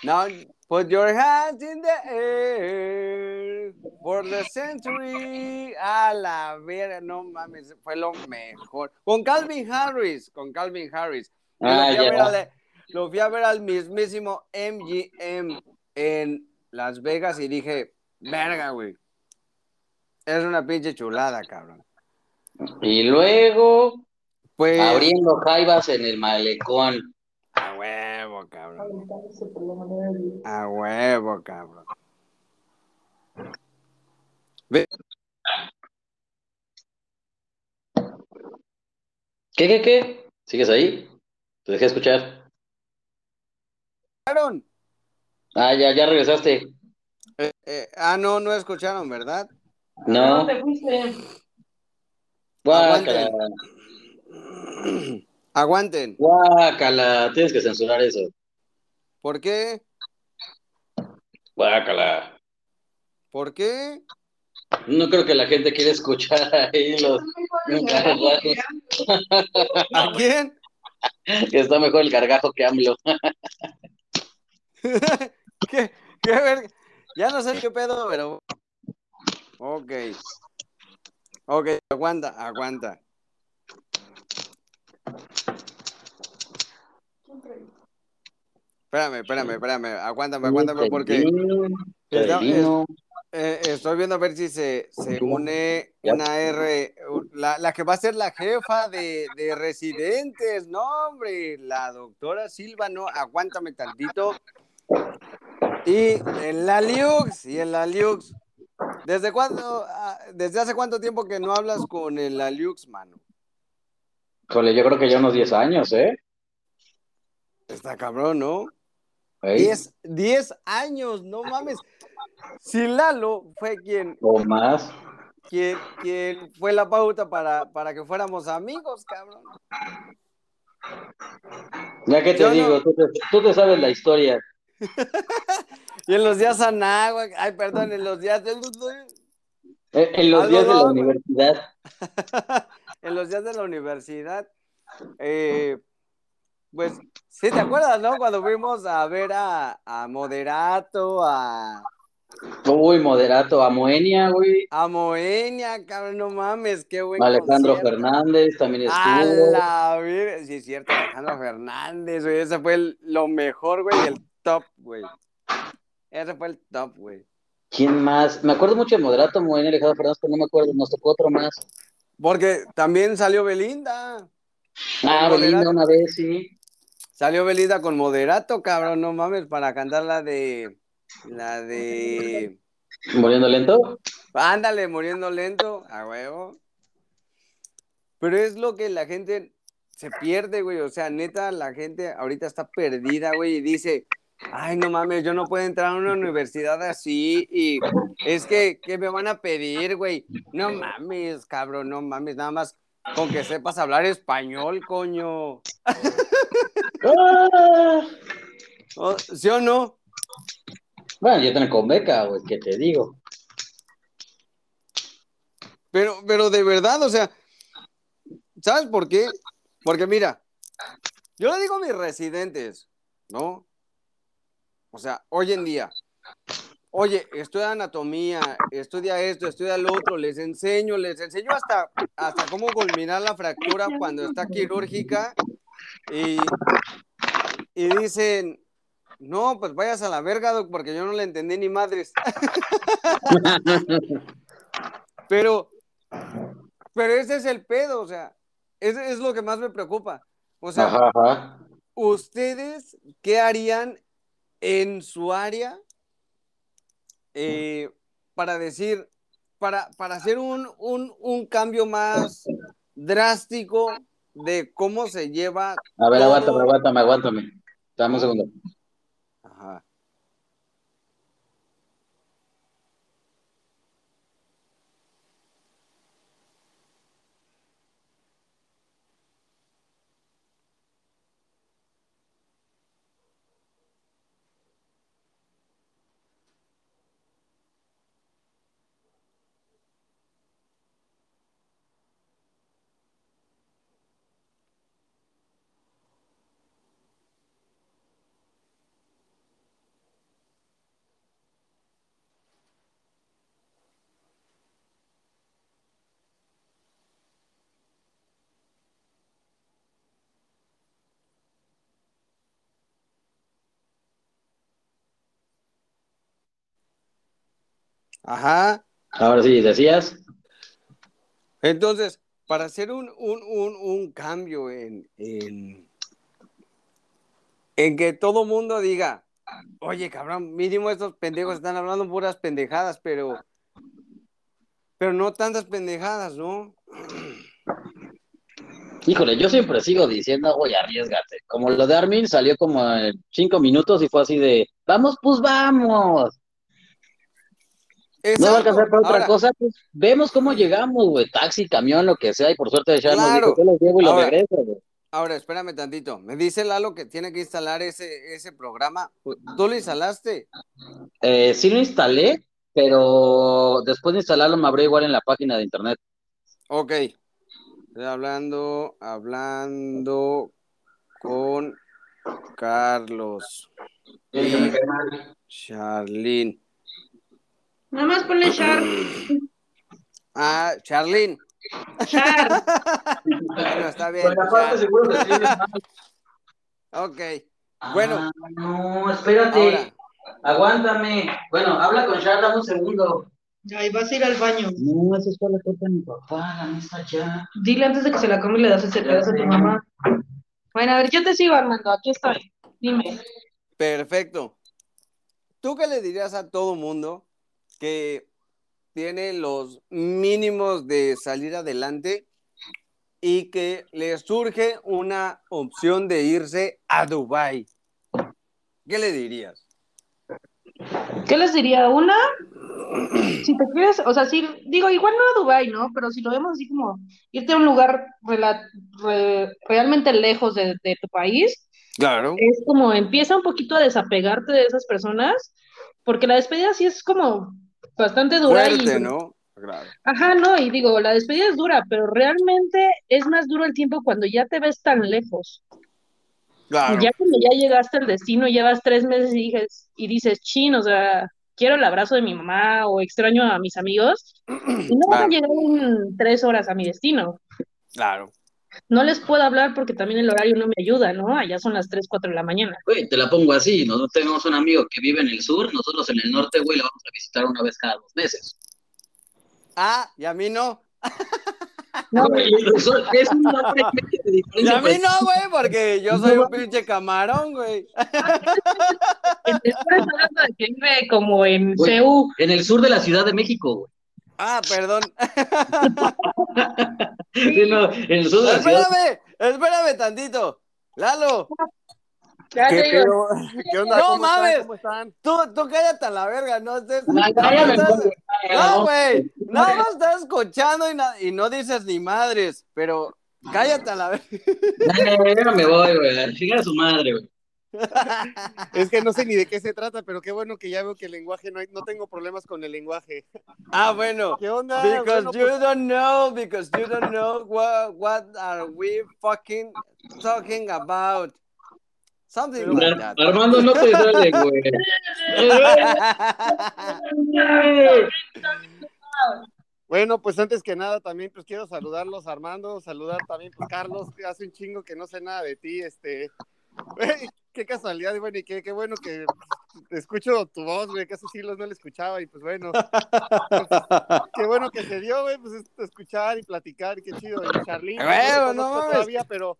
A: Now put your hands in the air for the century. A la vera, no mames, fue lo mejor. Con Calvin Harris, con Calvin Harris. Lo,
B: Ah,
A: fui a ver
B: ya.
A: al, lo fui a ver al mismísimo MGM en Las Vegas y dije, verga, güey. Es una pinche chulada, cabrón.
B: Y luego,
A: Pues,
B: abriendo jaivas en el malecón.
A: a huevo, cabrón. A huevo, cabrón.
B: ¿Qué, qué, qué? ¿Sigues ahí? Te dejé escuchar. Ah, ya, ya regresaste.
A: Eh, eh, ah, no, no escucharon, ¿verdad?
B: No.
D: ¿Dónde fuiste?
B: Guácala. (clears throat)
A: Aguanten.
B: Guácala. Tienes que censurar eso.
A: ¿Por qué?
B: Guácala.
A: ¿Por qué?
B: No creo que la gente quiera escuchar ahí los
A: ¿A quién?
B: que está mejor el gargajo que AMLO. (laughs)
A: ¿Qué, qué ver- Ya no sé qué pedo, pero. Ok. Ok, aguanta, aguanta. Espérame, espérame, espérame. Aguántame, aguántame, porque eh, estoy viendo a ver si se, se une una R, la, la que va a ser la jefa de, de residentes. No, hombre, la doctora Silva, no, aguántame tantito. Y en la Liux, y en la Liux. ¿Desde cuándo, ah, desde hace cuánto tiempo que no hablas con el Liux, mano?
B: Híjole, yo creo que ya unos 10 años, ¿eh?
A: Está cabrón, ¿no?
B: Ey,
A: 10, 10 años, no mames. Si Lalo fue quien,
B: O más.
A: quién, quién fue la pauta para, para que fuéramos amigos, cabrón.
B: Ya que te
A: Yo no-
B: digo, tú, te, tú te sabes la historia.
A: Y en los días anáhuac, ay, perdón, en los días de
B: En, en los días de la universidad. (laughs)
A: en los días de la universidad, eh, pues, sí, ¿te acuerdas, no? Cuando fuimos a ver a, a Moderato, a,
B: Uy, moderato, a Moenia, güey.
A: a Moenia, cabrón, no mames, qué buen
B: Alejandro
A: concierto.
B: Fernández también
A: A
B: estuvo.
A: la vir- sí es cierto, Alejandro Fernández, güey, ese fue el- lo mejor, güey, el top, güey. Ese fue el top, güey.
B: ¿Quién más? Me acuerdo mucho de moderato, Moenia, Alejandro Fernández, pero no me acuerdo. Nos tocó otro más.
A: Porque también salió Belinda.
B: Ah. Belinda una vez, sí.
A: Salió Belinda con Moderato, cabrón, no mames, para cantar la de. La de.
B: Muriendo lento.
A: Ándale, muriendo lento, a huevo. Pero es lo que la gente se pierde, güey. O sea, neta, la gente ahorita está perdida, güey, y dice. Ay, no mames, yo no puedo entrar a una universidad así y es que, ¿qué me van a pedir, güey? No mames, cabrón, no mames, nada más con que sepas hablar español, coño.
B: ¡Ah!
A: ¿O- ¿Sí o no?
B: Bueno, yo tengo con beca, güey, ¿qué te digo?
A: Pero, pero de verdad, o sea, ¿sabes por qué? Porque mira, yo le digo a mis residentes, ¿no? O sea, hoy en día, oye, estudia anatomía, estudia esto, estudia lo otro, les enseño, les enseño hasta, hasta cómo culminar la fractura cuando está quirúrgica y, y dicen, no, pues vayas a la verga, doc, porque yo no le entendí ni madres. (laughs) Pero, pero ese es el pedo, o sea, ese es lo que más me preocupa. O sea,
B: Ajá, ajá.
A: ¿ustedes qué harían en su área eh, para decir, para, para hacer un, un, un cambio más drástico de cómo se lleva?
B: A ver,
A: todo?
B: aguántame, aguántame, aguántame. Dame un segundo.
A: Ajá. Ajá.
B: Ahora sí, decías.
A: Entonces, para hacer un, un, un, un cambio en, en, en que todo mundo diga, oye, cabrón, mínimo estos pendejos están hablando puras pendejadas, pero, pero no tantas pendejadas, ¿no?
B: Híjole, yo siempre sigo diciendo, oye, arriesgate. Como lo de Armin salió como en cinco minutos y fue así de, vamos, pues vamos. No va a alcanzar para otra cosa, pues vemos cómo llegamos, güey. Taxi, camión, lo que sea. Y por suerte ya nos
A: Claro.
B: dijo que los llevo y los
A: Ahora.
B: regreso, güey.
A: Ahora, espérame tantito. Me dice Lalo que tiene que instalar ese, ese programa. ¿Tú lo instalaste?
B: Eh, sí lo instalé, pero después de instalarlo me abrió igual en la página de internet.
A: Ok. Estoy hablando, hablando con Carlos y Charlene.
C: Nada más ponle Char.
A: Ah, Charlene.
C: Char.
A: Bueno, está bien. Char. Ok. Bueno.
B: Ah, no, espérate.
A: Ahora,
B: Aguántame. Bueno, habla con Char, dame un segundo.
C: Ay, vas a ir al baño.
B: No, eso es para la torta de mi papá, la mesa ya.
C: Dile antes de que se la come y le das ese pedazo a tu mamá. Bueno, a ver, yo te sigo, Armando. Aquí estoy. Dime.
A: perfecto. ¿Tú qué le dirías a todo mundo que tiene los mínimos de salir adelante y que le surge una opción de irse a Dubai? ¿Qué le dirías?
C: ¿Qué les diría? Una, si te quieres, o sea, sí, digo, igual no a Dubái, ¿no? Pero si lo vemos así como irte a un lugar rela- re- realmente lejos de, de tu país,
A: Claro.
C: es como empieza un poquito a desapegarte de esas personas, porque la despedida sí es como bastante dura y
A: ¿no? Claro.
C: Ajá, no, y digo, la despedida es dura, pero realmente es más duro el tiempo cuando ya te ves tan lejos.
A: Claro.
C: Ya cuando ya llegaste al destino, llevas tres meses y dices, y dices, chin, o sea, quiero el abrazo de mi mamá o extraño a mis amigos, y no van a
A: Claro.
C: llegar en tres horas a mi destino.
A: Claro.
C: No les puedo hablar porque también el horario no me ayuda, ¿no? Allá son las tres, cuatro de la mañana.
B: Güey, te la pongo así, nosotros tenemos un amigo que vive en el sur, nosotros en el norte, güey, lo vamos a visitar una vez cada dos meses.
A: Ah, y a mí no.
C: No,
B: Güey, es un de
A: Y
B: diferencia.
A: a mí no, güey, porque yo soy un pinche camarón, güey.
C: estás hablando de que vive como en
B: Güey.
C: CEU.
B: En el sur de la Ciudad de México, güey.
A: Ah, perdón. (laughs)
B: Sí, no, en.
A: Espérame, espérame tantito. Lalo. No
E: ¿Cómo
A: mames.
E: están? ¿Cómo están?
A: tú, tú cállate a la verga, no estés.
B: Ay,
A: no
B: güey.
A: No, (laughs) nada más estás escuchando y, na- y no dices ni madres, pero cállate a la verga.
B: Ya me voy, güey. A chingar a su madre, güey. (laughs)
E: Es que no sé ni de qué se trata, pero qué bueno que ya veo que el lenguaje no hay, no tengo problemas con el lenguaje.
A: Ah, bueno.
E: ¿Qué onda?
A: Because
E: Bueno,
A: you
E: pues,
A: don't know, because you don't know what, what are we fucking talking about. Something
E: Pero-
A: like that.
B: Armando, no te sale, güey. (laughs)
E: bueno, pues antes que nada también pues quiero saludarlos, Armando, saludar también pues Carlos, que hace un chingo que no sé nada de ti, este, güey, qué casualidad, y bueno, y qué, qué bueno que escucho tu voz, güey, que hace siglos no la escuchaba, y pues bueno, (laughs) qué bueno que se dio, güey, pues esto, escuchar y platicar, y qué chido, y Charlene,
A: Bueno,
E: no
A: no
E: todavía, pero,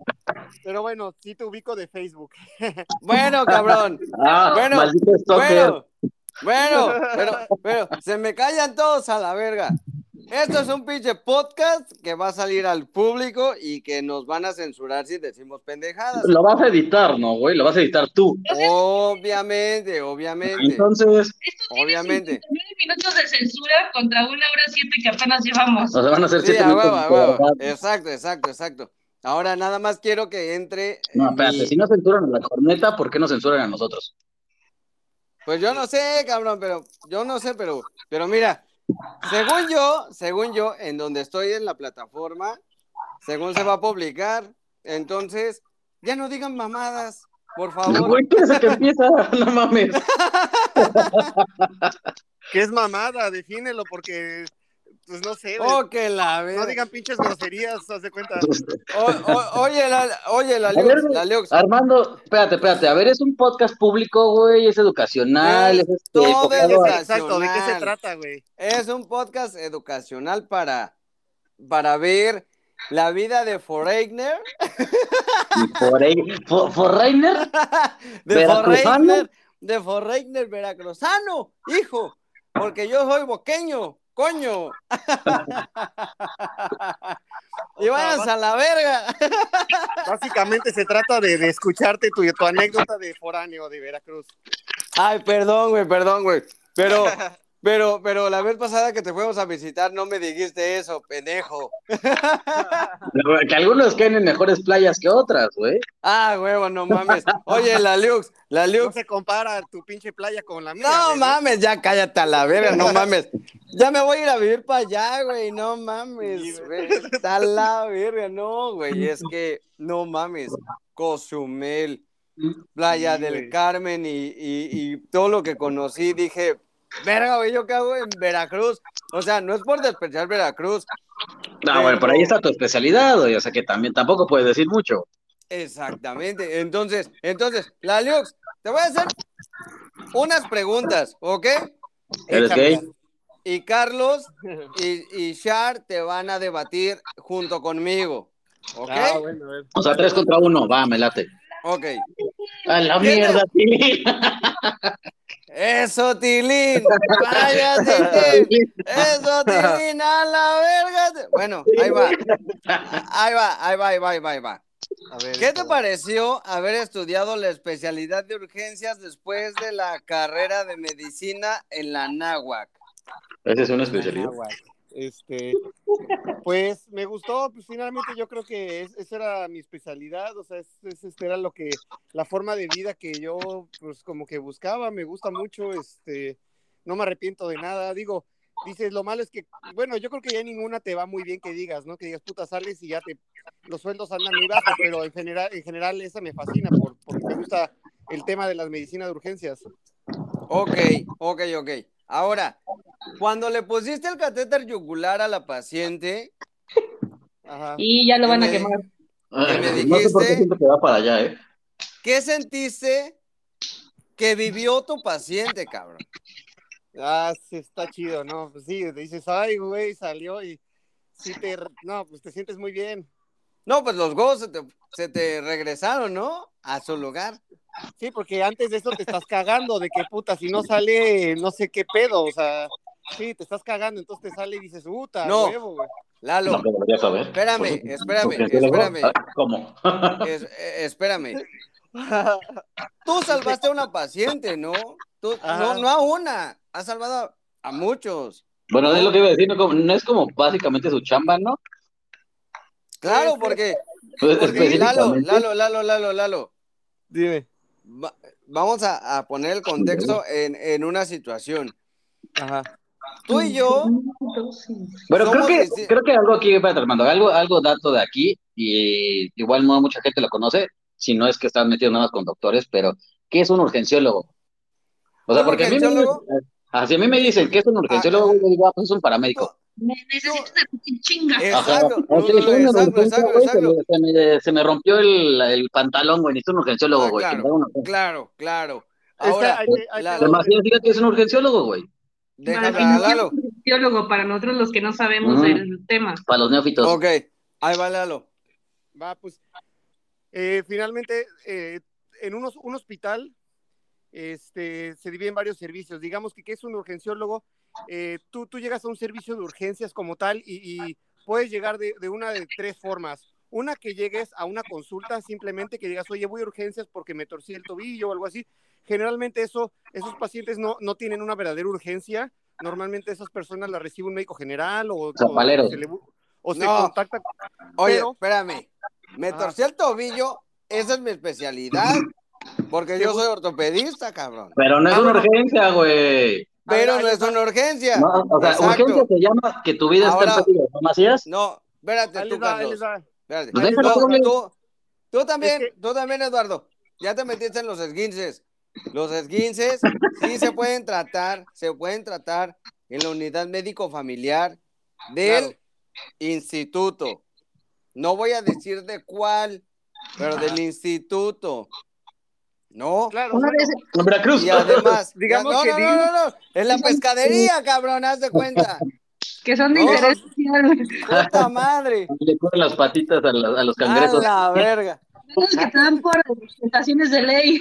E: pero bueno, sí te ubico de Facebook. (laughs)
A: bueno, cabrón.
B: Ah,
A: Bueno. Bueno, bueno, pero, pero se me callan todos a la verga. Esto es un pinche podcast que va a salir al público y que nos van a censurar si decimos pendejadas.
B: Lo vas a editar, ¿no, güey? Lo vas a editar tú.
A: Obviamente, obviamente,
B: Entonces,
D: Esto tiene
A: obviamente.
D: 59 minutos de censura contra una hora siete que apenas llevamos.
B: o sea, van a ser
A: Sí,
B: siete
A: a
B: minutos.
A: Exacto, exacto, exacto. Ahora nada más quiero que entre.
B: No,
A: eh,
B: espérate,
A: mi-
B: si no censuran a la corneta, ¿por qué no censuran a nosotros?
A: Pues yo no sé, cabrón, pero yo no sé, pero, pero mira, según yo, según yo, en donde estoy en la plataforma, según se va a publicar, entonces, ya no digan mamadas, por favor.
B: Güey, ¿quién es el que empieza? (laughs) No mames. (laughs)
E: ¿Qué es mamada? Defínelo porque, pues no sé, güey,
A: Oh, que la
E: no digan pinches groserías, haz de cuenta.
A: O- o- oye, la, oye, la
B: ver,
A: Lux.
B: Armando, espérate, espérate. A ver, es un podcast público, güey, es educacional,
A: Es
B: es este,
A: todo
B: a-
A: educacional.
E: Exacto, ¿de qué se trata, güey?
A: Es un podcast educacional para, para ver la vida de Foreigner,
B: por ahí. For- Forreiner, (laughs)
A: de
B: ¿Veracruzano?
A: Foreigner, de Foreigner veracruzano, hijo, porque yo soy boqueño, coño. (laughs) y váyanse a la verga.
E: Básicamente se trata de, de escucharte tu, tu anécdota de foráneo de Veracruz.
A: Ay, perdón, güey, perdón, güey. Pero, pero, pero la vez pasada que te fuimos a visitar no me dijiste eso, pendejo. (laughs)
B: que algunos caen en mejores playas que otras, güey.
A: Ah, huevo, no mames. Oye, la Lux, la
E: No
A: Lux.
E: se compara tu pinche playa con la mía.
A: No
E: güey,
A: mames, ya cállate a la (laughs) verga, no mames. Ya me voy a ir a vivir para allá, güey, no mames.
E: Sí,
A: güey. Está la verga, no, güey, es que no mames. Cozumel, Playa
E: Sí,
A: del
E: güey.
A: Carmen y, y, y todo lo que conocí, dije, verga, güey, ¿yo qué hago en Veracruz? O sea, no es por despreciar Veracruz.
B: No, bueno, por ahí está tu especialidad, güey. O sea que también tampoco puedes decir mucho.
A: Exactamente. Entonces, entonces, la Lux, te voy a hacer unas preguntas, ¿ok?
B: ¿Eres gay?
A: Y Carlos y, y Char te van a debatir junto conmigo. ¿Ok?
E: Ah, bueno.
B: O sea, tres contra uno, va, me late.
A: Ok.
B: A la
A: ¿Qué
B: mierda, Tilín. (laughs)
A: Eso, Tilín. (laughs) Vaya, Tilín. Eso, Tilín, a la verga. Bueno, ahí va. Ahí va, ahí va, ahí va, ahí va, ahí va.
E: A ver,
A: ¿Qué te pareció haber estudiado la especialidad de urgencias después de la carrera de medicina en la náhuac?
B: Esa es una especialidad.
E: Este, pues me gustó, pues finalmente yo creo que es- esa era mi especialidad, o sea, es, es- este era lo que, la forma de vida que yo, pues como que buscaba, me gusta mucho, este, no me arrepiento de nada, digo, dices, lo malo es que, bueno, yo creo que ya ninguna te va muy bien que digas, ¿no? Que digas, puta, sales y ya te, los sueldos andan muy bajos, pero en general, en general esa me fascina por, porque me gusta el tema de las medicinas de urgencias.
A: Ok, ok, ok. Ahora, cuando le pusiste el catéter yugular a la paciente,
E: Ajá.
C: Y ya lo van a
A: ¿Qué me-
C: quemar.
B: Ay,
A: me
B: no sé por qué
A: dijiste?
B: siento que va para allá, ¿eh?
A: ¿qué sentiste que vivió tu paciente, cabrón?
E: Ah, sí, está chido, ¿no? Pues sí, dices, ay, güey, salió y sí te, no, pues te sientes muy bien.
A: No, pues los huevos se te, se te regresaron, ¿no? A su lugar.
E: Sí, porque antes de eso te estás cagando de que puta, si no sale, no sé qué pedo, o sea, sí, te estás cagando, entonces te sale y dices, puta,
A: No.
E: huevo, güey.
A: Lalo,
B: No, saber.
A: Espérame, espérame, espérame.
B: ¿Cómo? (laughs)
A: es- eh, espérame. Tú (laughs) salvaste a una paciente, ¿no? Tú, no, no a una, has salvado a muchos.
B: Bueno, es lo que iba a decir, no, como- no es como básicamente su chamba, ¿no?
A: Claro, porque,
B: Pues,
A: porque Lalo. Lalo, Lalo, Lalo, Lalo.
E: Dime.
A: Va- vamos a, a poner el contexto en, en una situación.
E: Ajá.
A: Tú y yo,
B: Bueno, creo que, creo que algo aquí, espérate, Armando, algo, algo dato de aquí, y igual no mucha gente lo conoce, si no es que están metidos nada más con doctores, pero ¿qué es un urgenciólogo? O sea,
A: ¿Un
B: porque a mí me, así a mí me dicen que es un urgenciólogo, yo digo, ah, pues es un paramédico.
D: Me necesito chinga.
A: Exacto,
B: una güey, se me- rompió el, el pantalón, güey, necesito un urgenciólogo,
A: Ah,
B: güey. que
A: claro. Claro, Ahora,
E: hay que- que-
A: Lalo,
B: Además, ¿quién diga que es un urgenciólogo, güey?
A: déjame
D: Para un nosotros los que no sabemos del tema.
B: Para los neófitos.
A: Ok, ahí va Lalo.
E: Va, pues, eh, finalmente, eh, en unos, un hospital este, se divide en varios servicios. Digamos que, ¿qué es un urgenciólogo? Eh, tú, tú llegas a un servicio de urgencias como tal y, y puedes llegar de, de una de tres formas. Una que llegues a una consulta, simplemente que digas, oye, voy a urgencias porque me torcí el tobillo o algo así. Generalmente eso, esos pacientes no, no tienen una verdadera urgencia. Normalmente esas personas las recibe un médico general o, o se, le o se
A: No.
E: contacta
A: Oye,
E: Pero-
A: espérame. Me torcí el tobillo, esa es mi especialidad. Porque yo soy ortopedista, cabrón.
B: Pero no es
E: Ah,
B: una urgencia, güey.
A: Pero no es una urgencia.
B: No, o sea,
A: Exacto.
B: urgencia se llama que tu vida
A: Ahora-
B: está en peligro, ¿no, Macías?
A: No, espérate
E: Ahí
A: tú,
E: les va, ahí
A: Carlos.
E: les va.
A: Espérate.
B: Pues.
A: Tú, tú también,
E: Es que-
A: tú también, Eduardo. Ya te metiste en los esguinces. Los esguinces sí se pueden tratar, se pueden tratar en la unidad médico familiar del
E: Claro.
A: instituto. No voy a decir de cuál, pero del instituto. ¿No?
E: Claro,
D: Una vez,
B: En Veracruz.
A: Y además, (laughs)
E: Digamos
A: no,
E: que
A: no, no, no, no, en la pescadería, cabrón, haz de cuenta. (laughs)
D: que son de
A: No.
D: interés social. (laughs)
A: Puta madre.
B: Le ponen las patitas a, la- a los
A: A
B: cangrejos.
A: la verga.
D: Los que te dan por presentaciones de ley.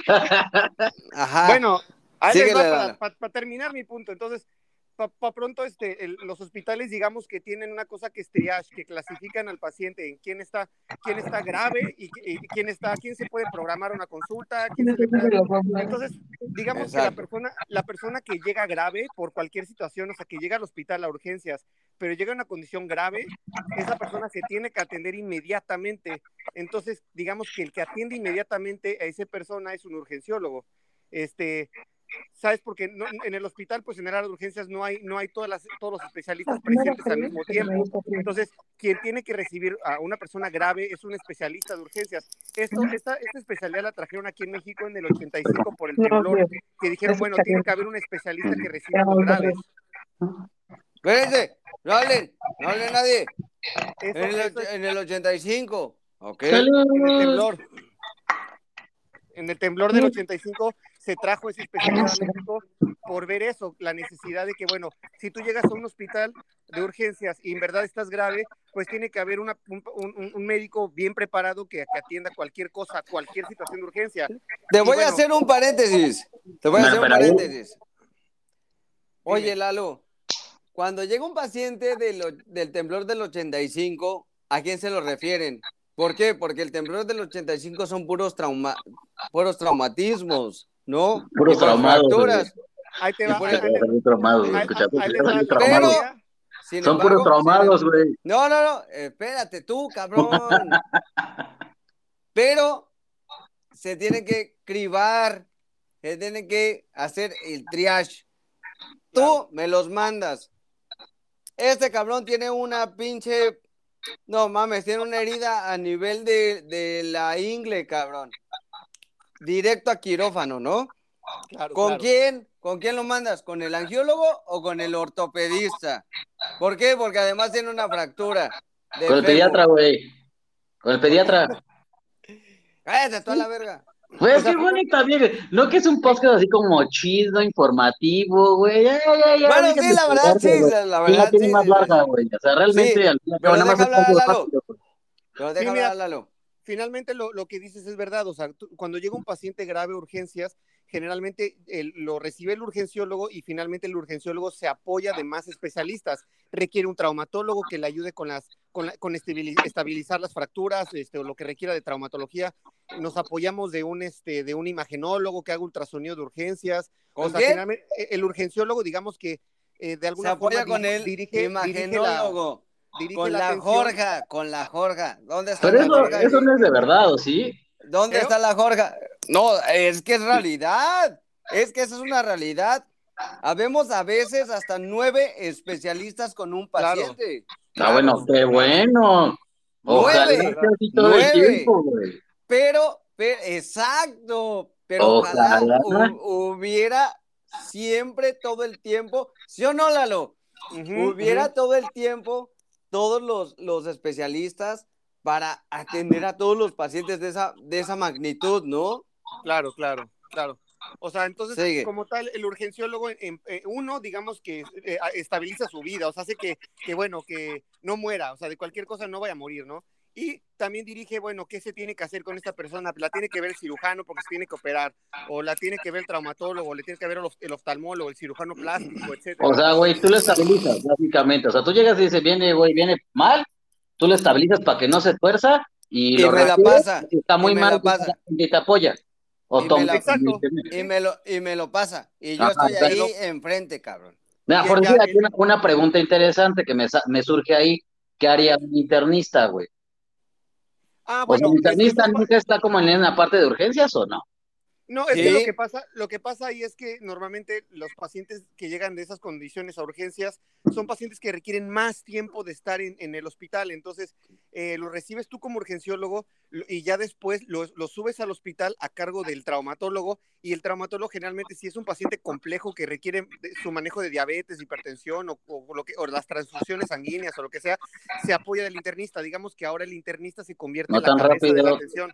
A: Ajá.
E: Bueno, ahí les
A: Síguele,
E: va
A: Lalo.
E: para, para- para terminar mi punto. Entonces, para pronto, este, el- los hospitales, digamos que tienen una cosa que es triage, que clasifican al paciente en quién está, quién está grave y, y quién está, quién se puede programar una consulta, quién se puede- Entonces, digamos que la
A: Exacto.
E: persona, la persona que llega grave por cualquier situación, o sea, que llega al hospital a urgencias, pero llega a una condición grave, esa persona se tiene que atender inmediatamente. Entonces, digamos que el que atiende inmediatamente a esa persona es un urgenciólogo. Este, ¿sabes? Porque no- en el hospital, pues en el área de urgencias no hay, no hay todas las, todos los especialistas presentes al mismo tiempo. Entonces, quien tiene que recibir a una persona grave es un especialista de urgencias. Esto, esta, esta especialidad la trajeron aquí en México en el 85 por el temblor, que dijeron, bueno, tiene que haber un especialista que reciba los graves.
A: Espérense, no hablen, no hable nadie.
E: Eso-
A: En el,
E: eso es
A: en el 85. Ok.
E: en el temblor. En el temblor del 85 se trajo ese especialista a México por ver eso, la necesidad de que, bueno, si tú llegas a un hospital de urgencias y en verdad estás grave, pues tiene que haber una- un, un- un médico bien preparado que, que atienda cualquier cosa, cualquier situación de urgencia.
A: Te voy a hacer un paréntesis. Te voy a hacer un paréntesis. Oye, Lalo, cuando llega un paciente del, del temblor del 85, ¿a quién se lo refieren? ¿Por qué? Porque el temblor del 85 son puros, trauma, puros traumatismos, ¿no?
B: Puros traumados.
E: Ahí te va.
B: traumados.
A: Pero-. Sin
B: Son
A: embargo,
B: puros traumados,
A: sin-
B: güey.
A: No, no, no, espérate tú, cabrón. Pero se tiene que cribar, se tiene que hacer el triage. Tú me los mandas. Este cabrón tiene una pinche. No mames, tiene una herida a nivel de, de la ingle, cabrón. Directo a quirófano, ¿no?
E: Claro,
A: ¿Con
E: claro.
A: quién? ¿Con quién lo mandas? ¿Con el angiólogo o con el ortopedista? ¿Por qué? Porque además tiene una fractura.
B: Con el pediatra, güey. Con el pediatra.
A: Cállate toda la verga.
B: Güey,
E: O sea,
B: qué también. güey. No que es un podcast así como chido, informativo, güey. Ya, ya, ya,
A: Bueno, sí, la verdad, sí, la, la
B: Sí,
A: verdad,
B: la tiene
A: sí,
B: más larga, güey. O sea, realmente,
A: Sí,
B: al final,
A: pero
B: nada más es
A: Lalo.
E: mira.
A: hablar, Lalo.
E: Finalmente lo, lo que dices es verdad, o sea, tú- cuando llega un paciente grave a urgencias, generalmente el- lo recibe el urgenciólogo y finalmente el urgenciólogo se apoya de más especialistas. Requiere un traumatólogo que le ayude con las con, la- con estabili- estabilizar las fracturas, este, o lo que requiera de traumatología. Nos apoyamos de un este de un imagenólogo que haga ultrasonido de urgencias.
A: ¿Con
E: o sea, eh, el urgenciólogo, digamos que eh, de
A: Se
E: alguna
A: apoya
E: forma
A: con el
E: dirige, dirige la,
A: imagenólogo,
E: dirige
A: con
E: la
A: la
E: atención.
A: Jorja, con la Jorja. ¿Dónde está
B: Pero
A: la
B: eso,
A: Jorja?
B: eso no es de verdad, ¿o sí?
A: ¿Dónde
E: ¿Eh?
A: está la Jorja? No, es que es realidad. Es que esa es una realidad. Habemos a veces hasta nueve especialistas con un
E: Claro.
A: paciente.
B: Ah, bueno, qué bueno. Ojalá
A: Nueve.
B: sea así todo
A: Nueve.
B: el tiempo, güey.
A: Pero, pero, exacto. Pero ojalá,
B: Ojalá.
A: hu- hubiera siempre, todo el tiempo, ¿sí o no, Lalo?
E: Ujú,
A: hubiera todo el tiempo todos los, los especialistas para atender a todos los pacientes de esa, de esa magnitud, ¿no?
E: Claro, claro, claro. O sea, entonces,
A: Sigue.
E: como tal, el urgenciólogo, en- uno, digamos que eh, estabiliza su vida, o sea, hace que, que, bueno, que no muera, o sea, de cualquier cosa no vaya a morir, ¿no? Y también dirige, bueno, ¿qué se tiene que hacer con esta persona? La tiene que ver el cirujano porque se tiene que operar, o la tiene que ver el traumatólogo, o le tiene que ver el, of- el oftalmólogo, el cirujano plástico, etcétera.
B: O sea, güey, tú lo estabilizas, básicamente. O sea, tú llegas y dices, viene, güey, viene mal, tú lo estabilizas para que no se tuerza y,
A: Y
B: lo
A: me la pasa,
B: está muy
A: y me
B: mal,
A: la pasa.
B: y te apoya. O
A: Y me
B: toma-
A: la-
E: Exacto.
A: Y me lo, y me lo pasa. Y yo
B: Ajá,
A: estoy ahí enfrente, cabrón.
B: Mira, por decir, aquí una, una pregunta interesante que me, sa- me surge ahí. ¿Qué haría un internista, güey?
E: Ah,
B: O ¿el internista nunca está como en la parte de urgencias o no?
E: No, es que lo que pasa, lo que pasa ahí es que normalmente los pacientes que llegan de esas condiciones a urgencias son pacientes que requieren más tiempo de estar en, en el hospital. Entonces, eh, lo recibes tú como urgenciólogo lo- y ya después lo, lo subes al hospital a cargo del traumatólogo. Y el traumatólogo generalmente, si es un paciente complejo que requiere de- su manejo de diabetes, hipertensión o, o lo que, o las transfusiones sanguíneas o lo que sea, se apoya del internista. Digamos que ahora el internista se convierte
B: No
E: en la
B: tan
E: cabeza de la
B: rápido.
E: atención.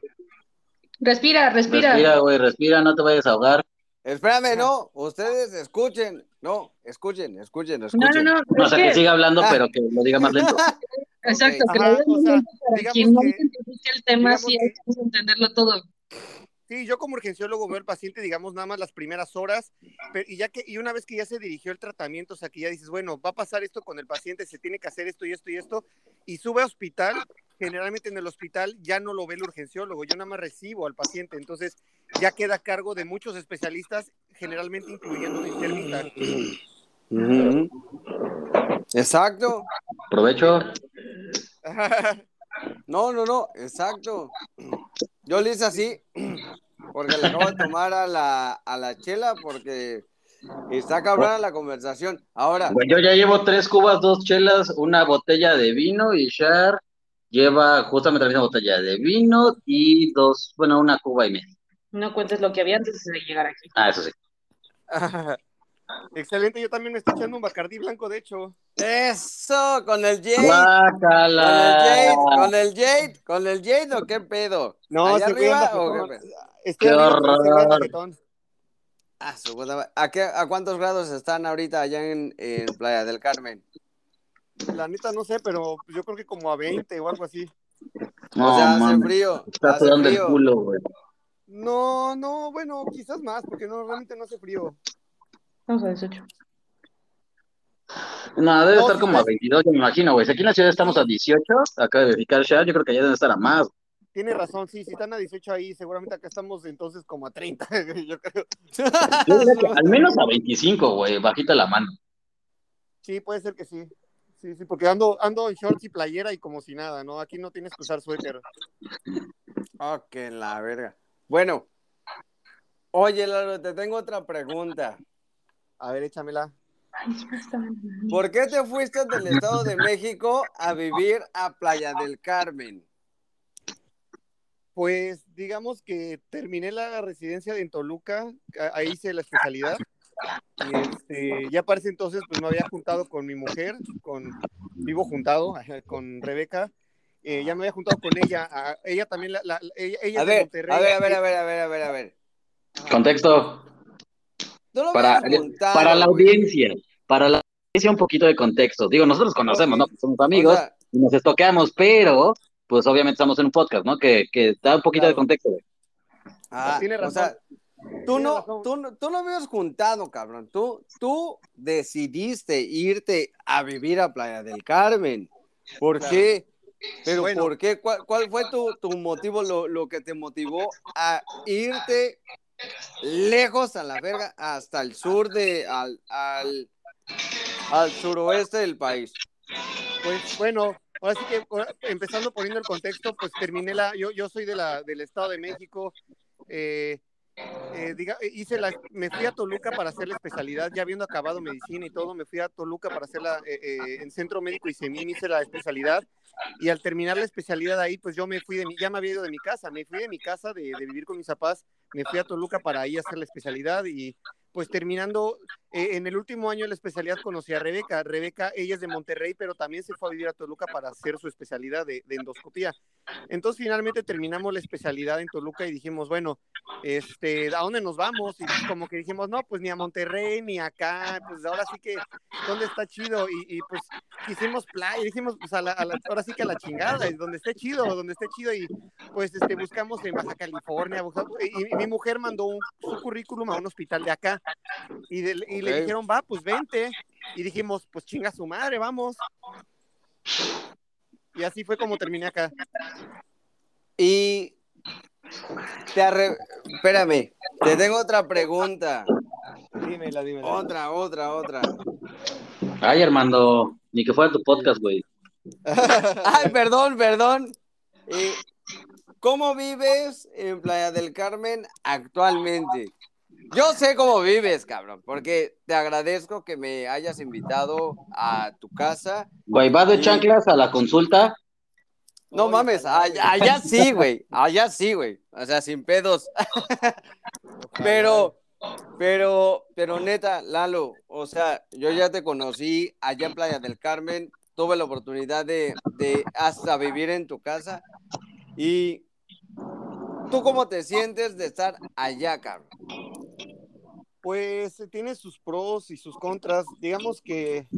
C: Respira, respira.
B: Respira, güey, respira, no te vayas a ahogar.
A: Espérame, no, ustedes escuchen, no, escuchen, escuchen,
C: No,
A: escuchen.
C: no, no.
B: O
C: es
B: sea, que
C: que-
B: siga hablando,
A: Ah.
B: pero que lo diga más lento. (laughs)
C: Exacto,
A: Ok.
C: que
E: Ajá,
C: le den
E: o
C: un
E: sea,
C: tiempo para quien no
E: que-
C: identifique el tema, sí
E: que-
C: hay que entenderlo todo.
E: Sí, yo como urgenciólogo veo al paciente, digamos, nada más las primeras horas, pero, y ya que, y una vez que ya se dirigió el tratamiento, o sea, que ya dices, bueno, va a pasar esto con el paciente, se tiene que hacer esto y esto y esto, y sube a hospital, generalmente en el hospital ya no lo ve el urgenciólogo, yo nada más recibo al paciente, entonces ya queda a cargo de muchos especialistas, generalmente incluyendo un internista.
A: Ujú. Exacto.
B: Provecho. (laughs)
A: No, no, no, exacto. Yo le hice así porque le acabo de tomar a la, a la chela porque está cabrona la conversación. Ahora,
B: Güey, yo ya llevo tres cubas, dos chelas, una botella de vino y Shar lleva justamente la misma botella de vino y dos, bueno, una cuba y media.
C: No cuentes lo que había antes de llegar aquí.
B: Ah, eso sí. (laughs)
E: Excelente, yo también me estoy echando un bacardí blanco, de hecho.
A: eso, con el Jade, con el. Jade, con el Jade, con el Jade o qué pedo.
E: No,
A: ¿Allá arriba o qué pedo?
E: Estoy
B: Qué horror.
A: Ah, su. ¿A, qué, ¿A cuántos grados están ahorita allá en, en Playa del Carmen?
E: La neta no sé, pero yo creo que como a 20 o algo así.
B: No,
A: o sea, hace frío,
B: Está sudando el culo, güey.
E: No, no, bueno, quizás más, porque no, realmente no hace frío.
C: Vamos a 18.
B: No, debe
E: No,
B: estar como a
E: es-
B: 22, yo me imagino, güey. Si aquí en la ciudad estamos a 18, acaba de verificar Shar, yo creo que allá deben estar a más.
E: tiene razón, sí, si están a 18 ahí, seguramente acá estamos entonces como a 30, (laughs) yo creo.
B: Yo diría que al menos a 25, güey, bajita la mano.
E: Sí, puede ser que sí. Sí, sí, porque ando, ando en shorts y playera y como si nada, ¿no? Aquí no tienes que usar suéter.
A: Ok, la verga. Bueno, oye, Lalo, te tengo otra pregunta.
E: A ver, échamela.
A: ¿Por qué te fuiste del Estado de México a vivir a Playa del Carmen?
E: Pues digamos que terminé la residencia de en Toluca, ahí hice la especialidad. Y este, ya para ese entonces, pues me había juntado con mi mujer, con vivo juntado con Rebeca. eh, ya me había juntado con ella. a- ella también, la, la- ella, ella
A: A ver,
E: Monterrey.
A: a ver, a ver, a ver, a ver, a ver, a ver.
B: Contexto. Para,
A: juntado,
B: para la
A: güey.
B: audiencia, para la audiencia un poquito de contexto. Digo, nosotros conocemos. ¿no? Somos amigos
A: O sea,
B: y nos estoqueamos, pero pues obviamente estamos en un podcast, ¿no? Que, que da un poquito de contexto. güey.
A: ah,
E: Tiene
A: o
E: razón.
A: sea, tú no, tú, no- tú no habías juntado, cabrón. Tú, tú decidiste irte a vivir a Playa del Carmen. ¿Por
E: Claro.
A: qué? Pero
E: Bueno.
A: ¿por qué? ¿Cuál, cuál fue tu, tu motivo, lo, lo que te motivó a irte lejos a la verga hasta el sur de, al, al, al suroeste del país?
E: Pues bueno, ahora sí que ahora, empezando poniendo el contexto, pues terminé la, yo, yo soy de la, del Estado de México, eh, eh, diga- hice la, me fui a Toluca para hacer la especialidad, ya habiendo acabado medicina y todo, me fui a Toluca para hacerla eh, eh, en Centro Médico y Semín, hice la especialidad y al terminar la especialidad ahí, pues yo me fui de mi, ya me había ido de mi casa, me fui de mi casa de, de vivir con mis papás, me fui a Toluca para ahí hacer la especialidad y pues terminando, eh, en el último año de la especialidad conocí a Rebeca. Rebeca, ella es de Monterrey, pero también se fue a vivir a Toluca para hacer su especialidad de, de endoscopía. Entonces finalmente terminamos la especialidad en Toluca y dijimos, bueno, este, ¿a dónde nos vamos? Y como que dijimos, no, pues ni a Monterrey, ni acá, pues ahora sí que, ¿dónde está chido? Y, y, pues quisimos playa, dijimos, pues a la, a la- ahora sí que a la chingada, y donde esté chido, donde esté chido, y pues este, buscamos en Baja California, buscamos- y, y mi mujer mandó un- su currículum a un hospital de acá, y, de- y le dijeron, va, pues vente, y dijimos, pues chinga su madre, vamos. Y así fue como terminé acá.
A: Y te arre... Espérame, te tengo otra pregunta.
E: Dímela, dímela.
A: Otra, otra, otra.
B: Ay, Armando, ni que fuera tu podcast, güey. (laughs)
A: Ay, perdón, perdón. Eh, ¿Cómo vives en Playa del Carmen actualmente? Yo sé cómo vives, cabrón, porque te agradezco que me hayas invitado a tu casa.
B: Güey, vas de chanclas a la consulta.
A: No mames, allá sí, güey. Allá sí, güey. O sea, sin pedos. Pero, pero, pero neta, Lalo, o sea, yo ya te conocí allá en Playa del Carmen, tuve la oportunidad de, de hasta vivir en tu casa. Y tú cómo te sientes de estar allá, cabrón.
E: Pues eh, tiene sus pros y sus contras. Digamos que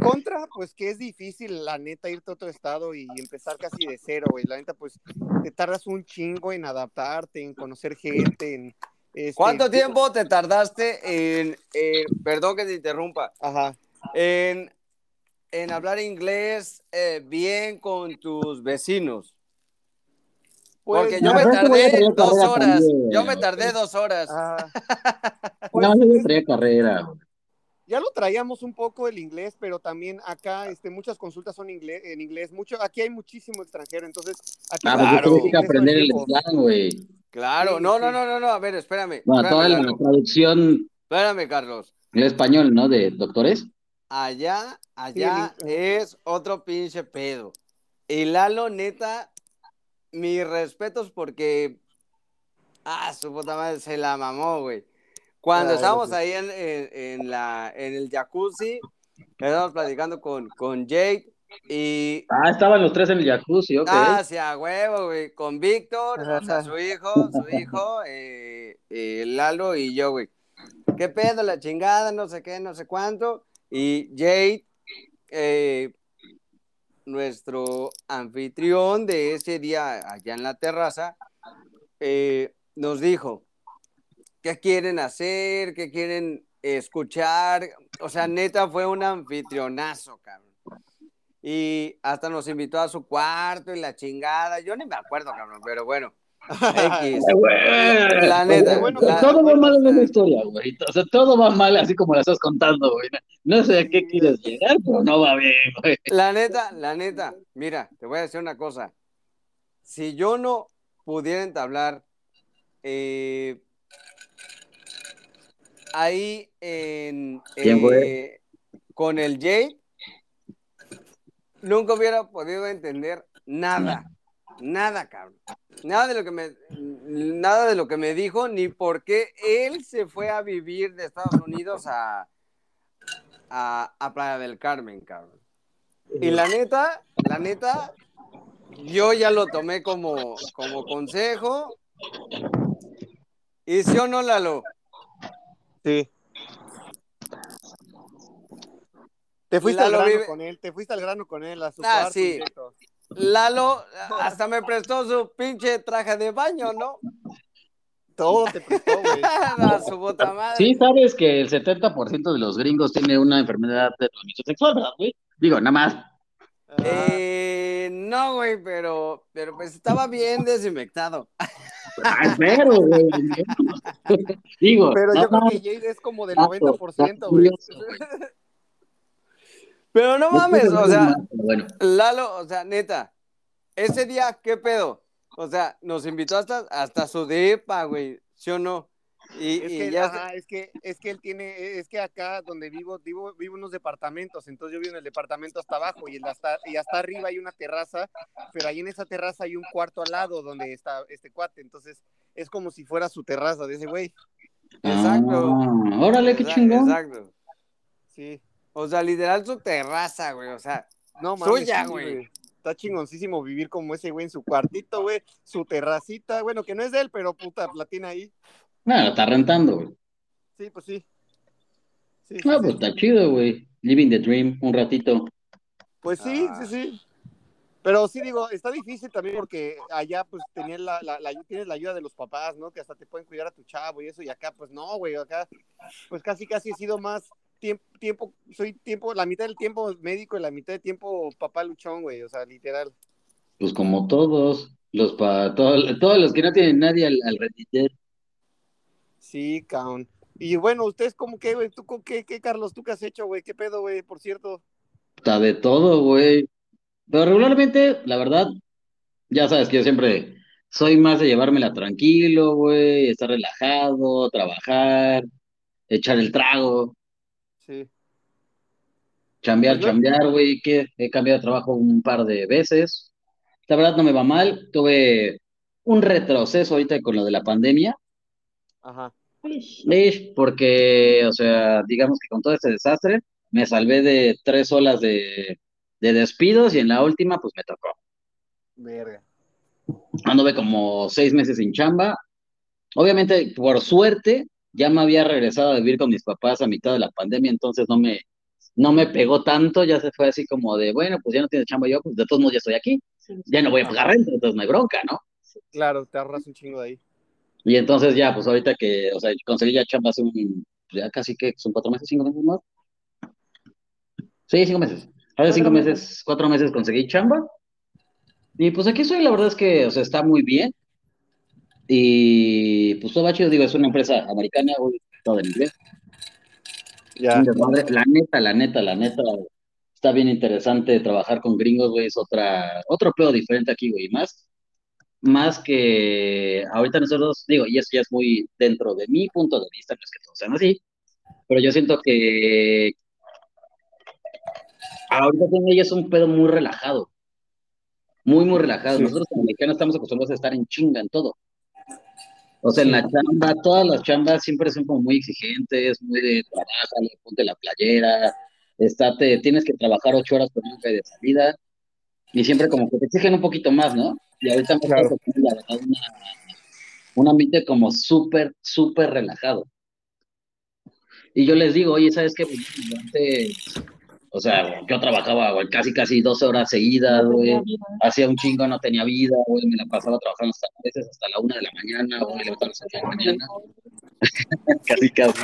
E: contra, pues que es difícil, la neta, irte a otro estado y empezar casi de cero, güey. La neta, pues te tardas un chingo en adaptarte, en conocer gente, en... este,
A: ¿Cuánto tiempo te tardaste en, en- perdón que te interrumpa,
E: Ajá.
A: en, en hablar inglés eh, bien con tus vecinos?
E: Pues,
A: Porque yo me tardé dos horas.
B: también.
A: Yo me tardé dos horas.
E: ah, (laughs) pues,
B: No, yo traía carrera.
E: ya lo traíamos un poco el inglés, pero también acá este, muchas consultas son inglés, en inglés. Mucho, aquí hay muchísimo extranjero, entonces aquí
B: Ah,
E: se
B: pues
A: Claro.
B: yo tuve que aprender el slang, güey.
A: Claro, no, no, no, no, no, a ver, espérame.
B: Bueno, toda la traducción
A: Espérame, Carlos.
B: en español, ¿no? De doctores.
A: Allá, allá
E: Sí, el-
A: es otro pinche pedo. Y Lalo, neta, mis respetos porque. Ah, su puta madre se la mamó, güey. Cuando
E: Ay,
A: estábamos ahí en, en- en la, en el jacuzzi, estábamos platicando con, con Jake y.
B: Ah, estaban los tres en el jacuzzi, ok.
A: Ah, sí, a huevo, güey. Con Víctor, o sea, su hijo, su (laughs) hijo, eh, eh, Lalo y yo, güey. ¿Qué pedo? La chingada, no sé qué, no sé cuánto. Y Jade, eh, nuestro anfitrión de ese día allá en la terraza, eh, nos dijo, ¿qué quieren hacer? ¿Qué quieren escuchar? O sea, neta, fue un anfitrionazo, cabrón. y hasta nos invitó a su cuarto y la chingada. Yo ni me acuerdo, cabrón, pero bueno. X. La neta.
E: Bueno,
A: la-
B: todo va mal en una historia, güey. O sea, todo va mal así como la estás contando, güey. No sé a qué quieres llegar, pero no va bien, güey.
A: La neta, la neta, mira, te voy a decir una cosa. Si yo no pudiera entablar eh, ahí en,
B: ¿Quién fue?
A: eh, con el Jay, nunca hubiera podido entender nada, nada, cabrón. Nada de lo que me, nada de lo que me dijo, ni por qué él se fue a vivir de Estados Unidos a, a, a Playa del Carmen, cabrón. Y la neta, la neta, yo ya lo tomé como, como consejo. ¿Y sí o no, Lalo?
E: Sí. Te fuiste
A: Lalo
E: al grano
A: vive-
E: con él, te fuiste al grano con él a su
A: Ah, sí. Lalo (laughs) hasta me prestó su pinche traje de baño, ¿no?
E: Todo te prestó, güey. (laughs)
A: A su puta madre.
B: Sí, sabes que el 70% de los gringos tiene una enfermedad de transmisión sexual, ¿verdad, güey? Digo, nada más.
A: Eh, no, güey, pero, pero pues estaba bien desinfectado.
B: Ah, espero, güey. (laughs) Digo,
E: Pero yo creo que Jade es como del
B: dato,
E: 90%,
B: dato
E: güey.
A: Pero no mames, o sea,
B: Bueno,
A: Lalo, o sea, neta, ese día, ¿qué pedo? O sea, nos invitó hasta, hasta su depa, güey, ¿sí o no? Y,
E: Es
A: y
E: que,
A: ya
E: ajá, es que, es que él tiene, es que acá donde vivo, vivo, vivo en unos departamentos, entonces yo vivo en el departamento hasta abajo y, el hasta, y hasta arriba hay una terraza, pero ahí en esa terraza hay un cuarto al lado donde está este cuate, entonces es como si fuera su terraza de ese güey.
A: Exacto.
B: Ah, órale, qué chingón.
A: Exacto.
E: Sí.
A: O sea, literal su terraza, güey, o sea,
E: No mames.
A: Suya,
E: sí,
A: güey.
E: Está chingoncísimo vivir como ese güey en su cuartito, güey, su terracita, bueno, que no es de él, pero puta, la tiene ahí.
B: No, lo está rentando, güey.
E: Sí, pues sí. Sí, sí,
B: No,
E: sí.
B: pues está chido, güey. Living the dream, un ratito.
E: Pues sí,
A: Ah.
E: sí, sí. Pero sí digo, está difícil también porque allá pues tenías la, la, la- tienes la ayuda de los papás, ¿no? Que hasta te pueden cuidar a tu chavo y eso, y acá pues no, güey, acá pues casi casi he sido más tiempo, tiempo, soy tiempo, la mitad del tiempo médico y la mitad del tiempo papá luchón, güey, o sea, literal.
B: Pues como todos, los pa, todo- todos los que no tienen nadie al, al rendider.
E: Sí, cabrón. Y bueno, ustedes como que, güey, tú qué, qué, Carlos, tú qué has hecho, güey, qué pedo, güey, por cierto.
B: Está de todo, güey. Pero regularmente, la verdad, ya sabes que yo siempre soy más de llevármela tranquilo, güey, estar relajado, trabajar, echar el trago,
E: Sí.
B: chambear, chambear, güey, que he cambiado de trabajo un par de veces. La verdad no me va mal. Tuve un retroceso ahorita con lo de la pandemia.
E: Ajá.
B: Ish, porque, o sea, digamos que con todo este desastre, me salvé de tres olas de, de despidos y en la última, pues me tocó.
E: Verga.
B: Anduve como seis meses sin chamba. Obviamente, por suerte, ya me había regresado a vivir con mis papás a mitad de la pandemia, entonces no me, no me pegó tanto, ya se fue así como de, bueno, pues ya no tienes chamba yo, pues de todos modos ya estoy aquí, ya no voy a pagar renta, entonces no hay bronca, ¿no?
E: Claro, te ahorras un chingo de ahí.
B: Y entonces ya, pues ahorita que, o sea, conseguí ya chamba hace un, ya casi que son cuatro meses, cinco meses más. Sí, cinco meses. Hace cinco meses, cuatro meses conseguí chamba. Y pues aquí soy, la verdad es que, o sea, está muy bien. Y pues todo chido, digo, es una empresa americana, güey, todo en inglés.
E: Ya.
B: La neta, la neta, la neta, está bien interesante trabajar con gringos, güey, es otra, otro pedo diferente aquí, güey, más, más que ahorita nosotros, digo, y eso ya es muy dentro de mi punto de vista, no es que todos sean así, pero yo siento que ahorita con ellos es un pedo muy relajado, muy, muy relajado.
E: Sí.
B: Nosotros como mexicanos estamos acostumbrados a estar en chinga en todo. O sea, en la chamba, todas las chambas siempre son como muy exigentes, muy de trabajo, ponte la playera, estate, tienes que trabajar ocho horas por nunca de salida, y siempre como que te exigen un poquito más, ¿no? Y ahorita me
E: Claro.
B: la verdad, una, un ambiente como súper, súper relajado. Y yo les digo, oye, ¿sabes qué? Pues, antes, o sea, yo trabajaba güey, casi, casi 12 horas seguidas, güey hacía un chingo, no tenía vida, güey, me la pasaba trabajando hasta a veces hasta la una de la mañana, güey, levantándose de la mañana, (laughs) casi, casi.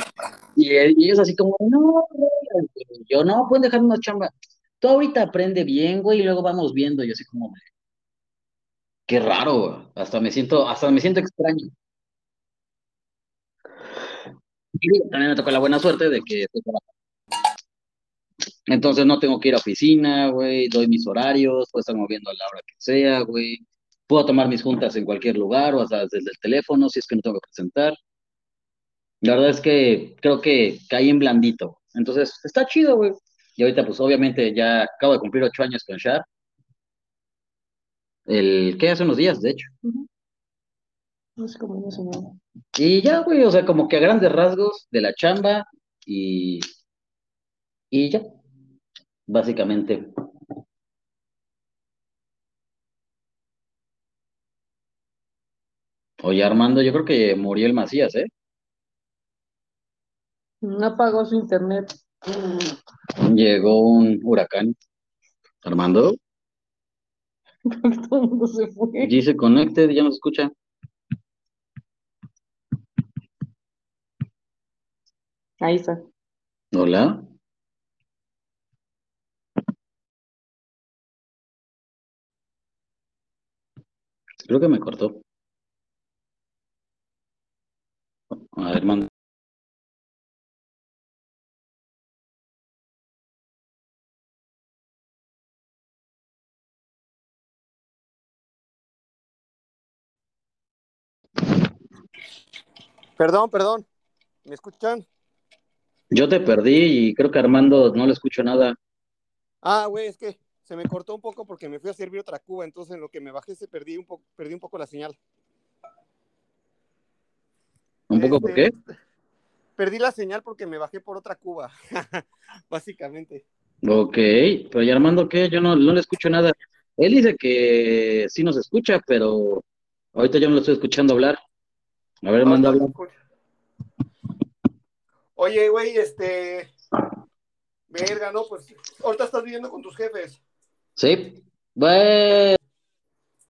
B: Y, y ellos así como, no, güey, yo no, pueden dejar una chamba. tú ahorita aprende bien, güey, y luego vamos viendo. Y yo así como, qué raro, güey. Hasta me siento, hasta me siento extraño. Y también me tocó la buena suerte de que estoy trabajando. Entonces no tengo que ir a oficina, güey, doy mis horarios, puedo estar moviendo a la hora que sea, güey. Puedo tomar mis juntas en cualquier lugar o hasta desde el teléfono si es que no tengo que presentar. La verdad es que creo que caí en blandito. Entonces, está chido, güey. Y ahorita, pues obviamente ya acabo de cumplir ocho años con Shar. El, ¿qué? Hace unos días, de hecho.
C: No sé cómo no.
B: Y ya, güey, o sea, como que a grandes rasgos de la chamba y, y ya, básicamente. Oye, Armando, yo creo que murió el Macías, ¿eh?
C: No apagó su internet.
B: Llegó un huracán. Armando,
C: Todo el mundo se fue.
B: dice Connected, ya nos escucha.
C: Ahí está.
B: Hola. Creo que me cortó. A ver, manda.
E: Perdón, perdón. ¿Me escuchan?
B: Yo te perdí y creo que Armando no le escucho nada.
E: Ah, güey, es que se me cortó un poco porque me fui a servir otra cuba, entonces en lo que me bajé se perdí un poco, perdí un poco la señal.
B: ¿Un poco por qué?
E: Este, Perdí la señal porque me bajé por otra cuba, (laughs) básicamente.
B: Ok, pero ¿y Armando qué? Yo no, no le escucho nada. Él dice que sí nos escucha, pero ahorita yo no lo estoy escuchando hablar. A ver,
E: me escucho. Oye, güey, este. Verga, no, pues ahorita estás viviendo con tus jefes.
B: Sí. Bueno,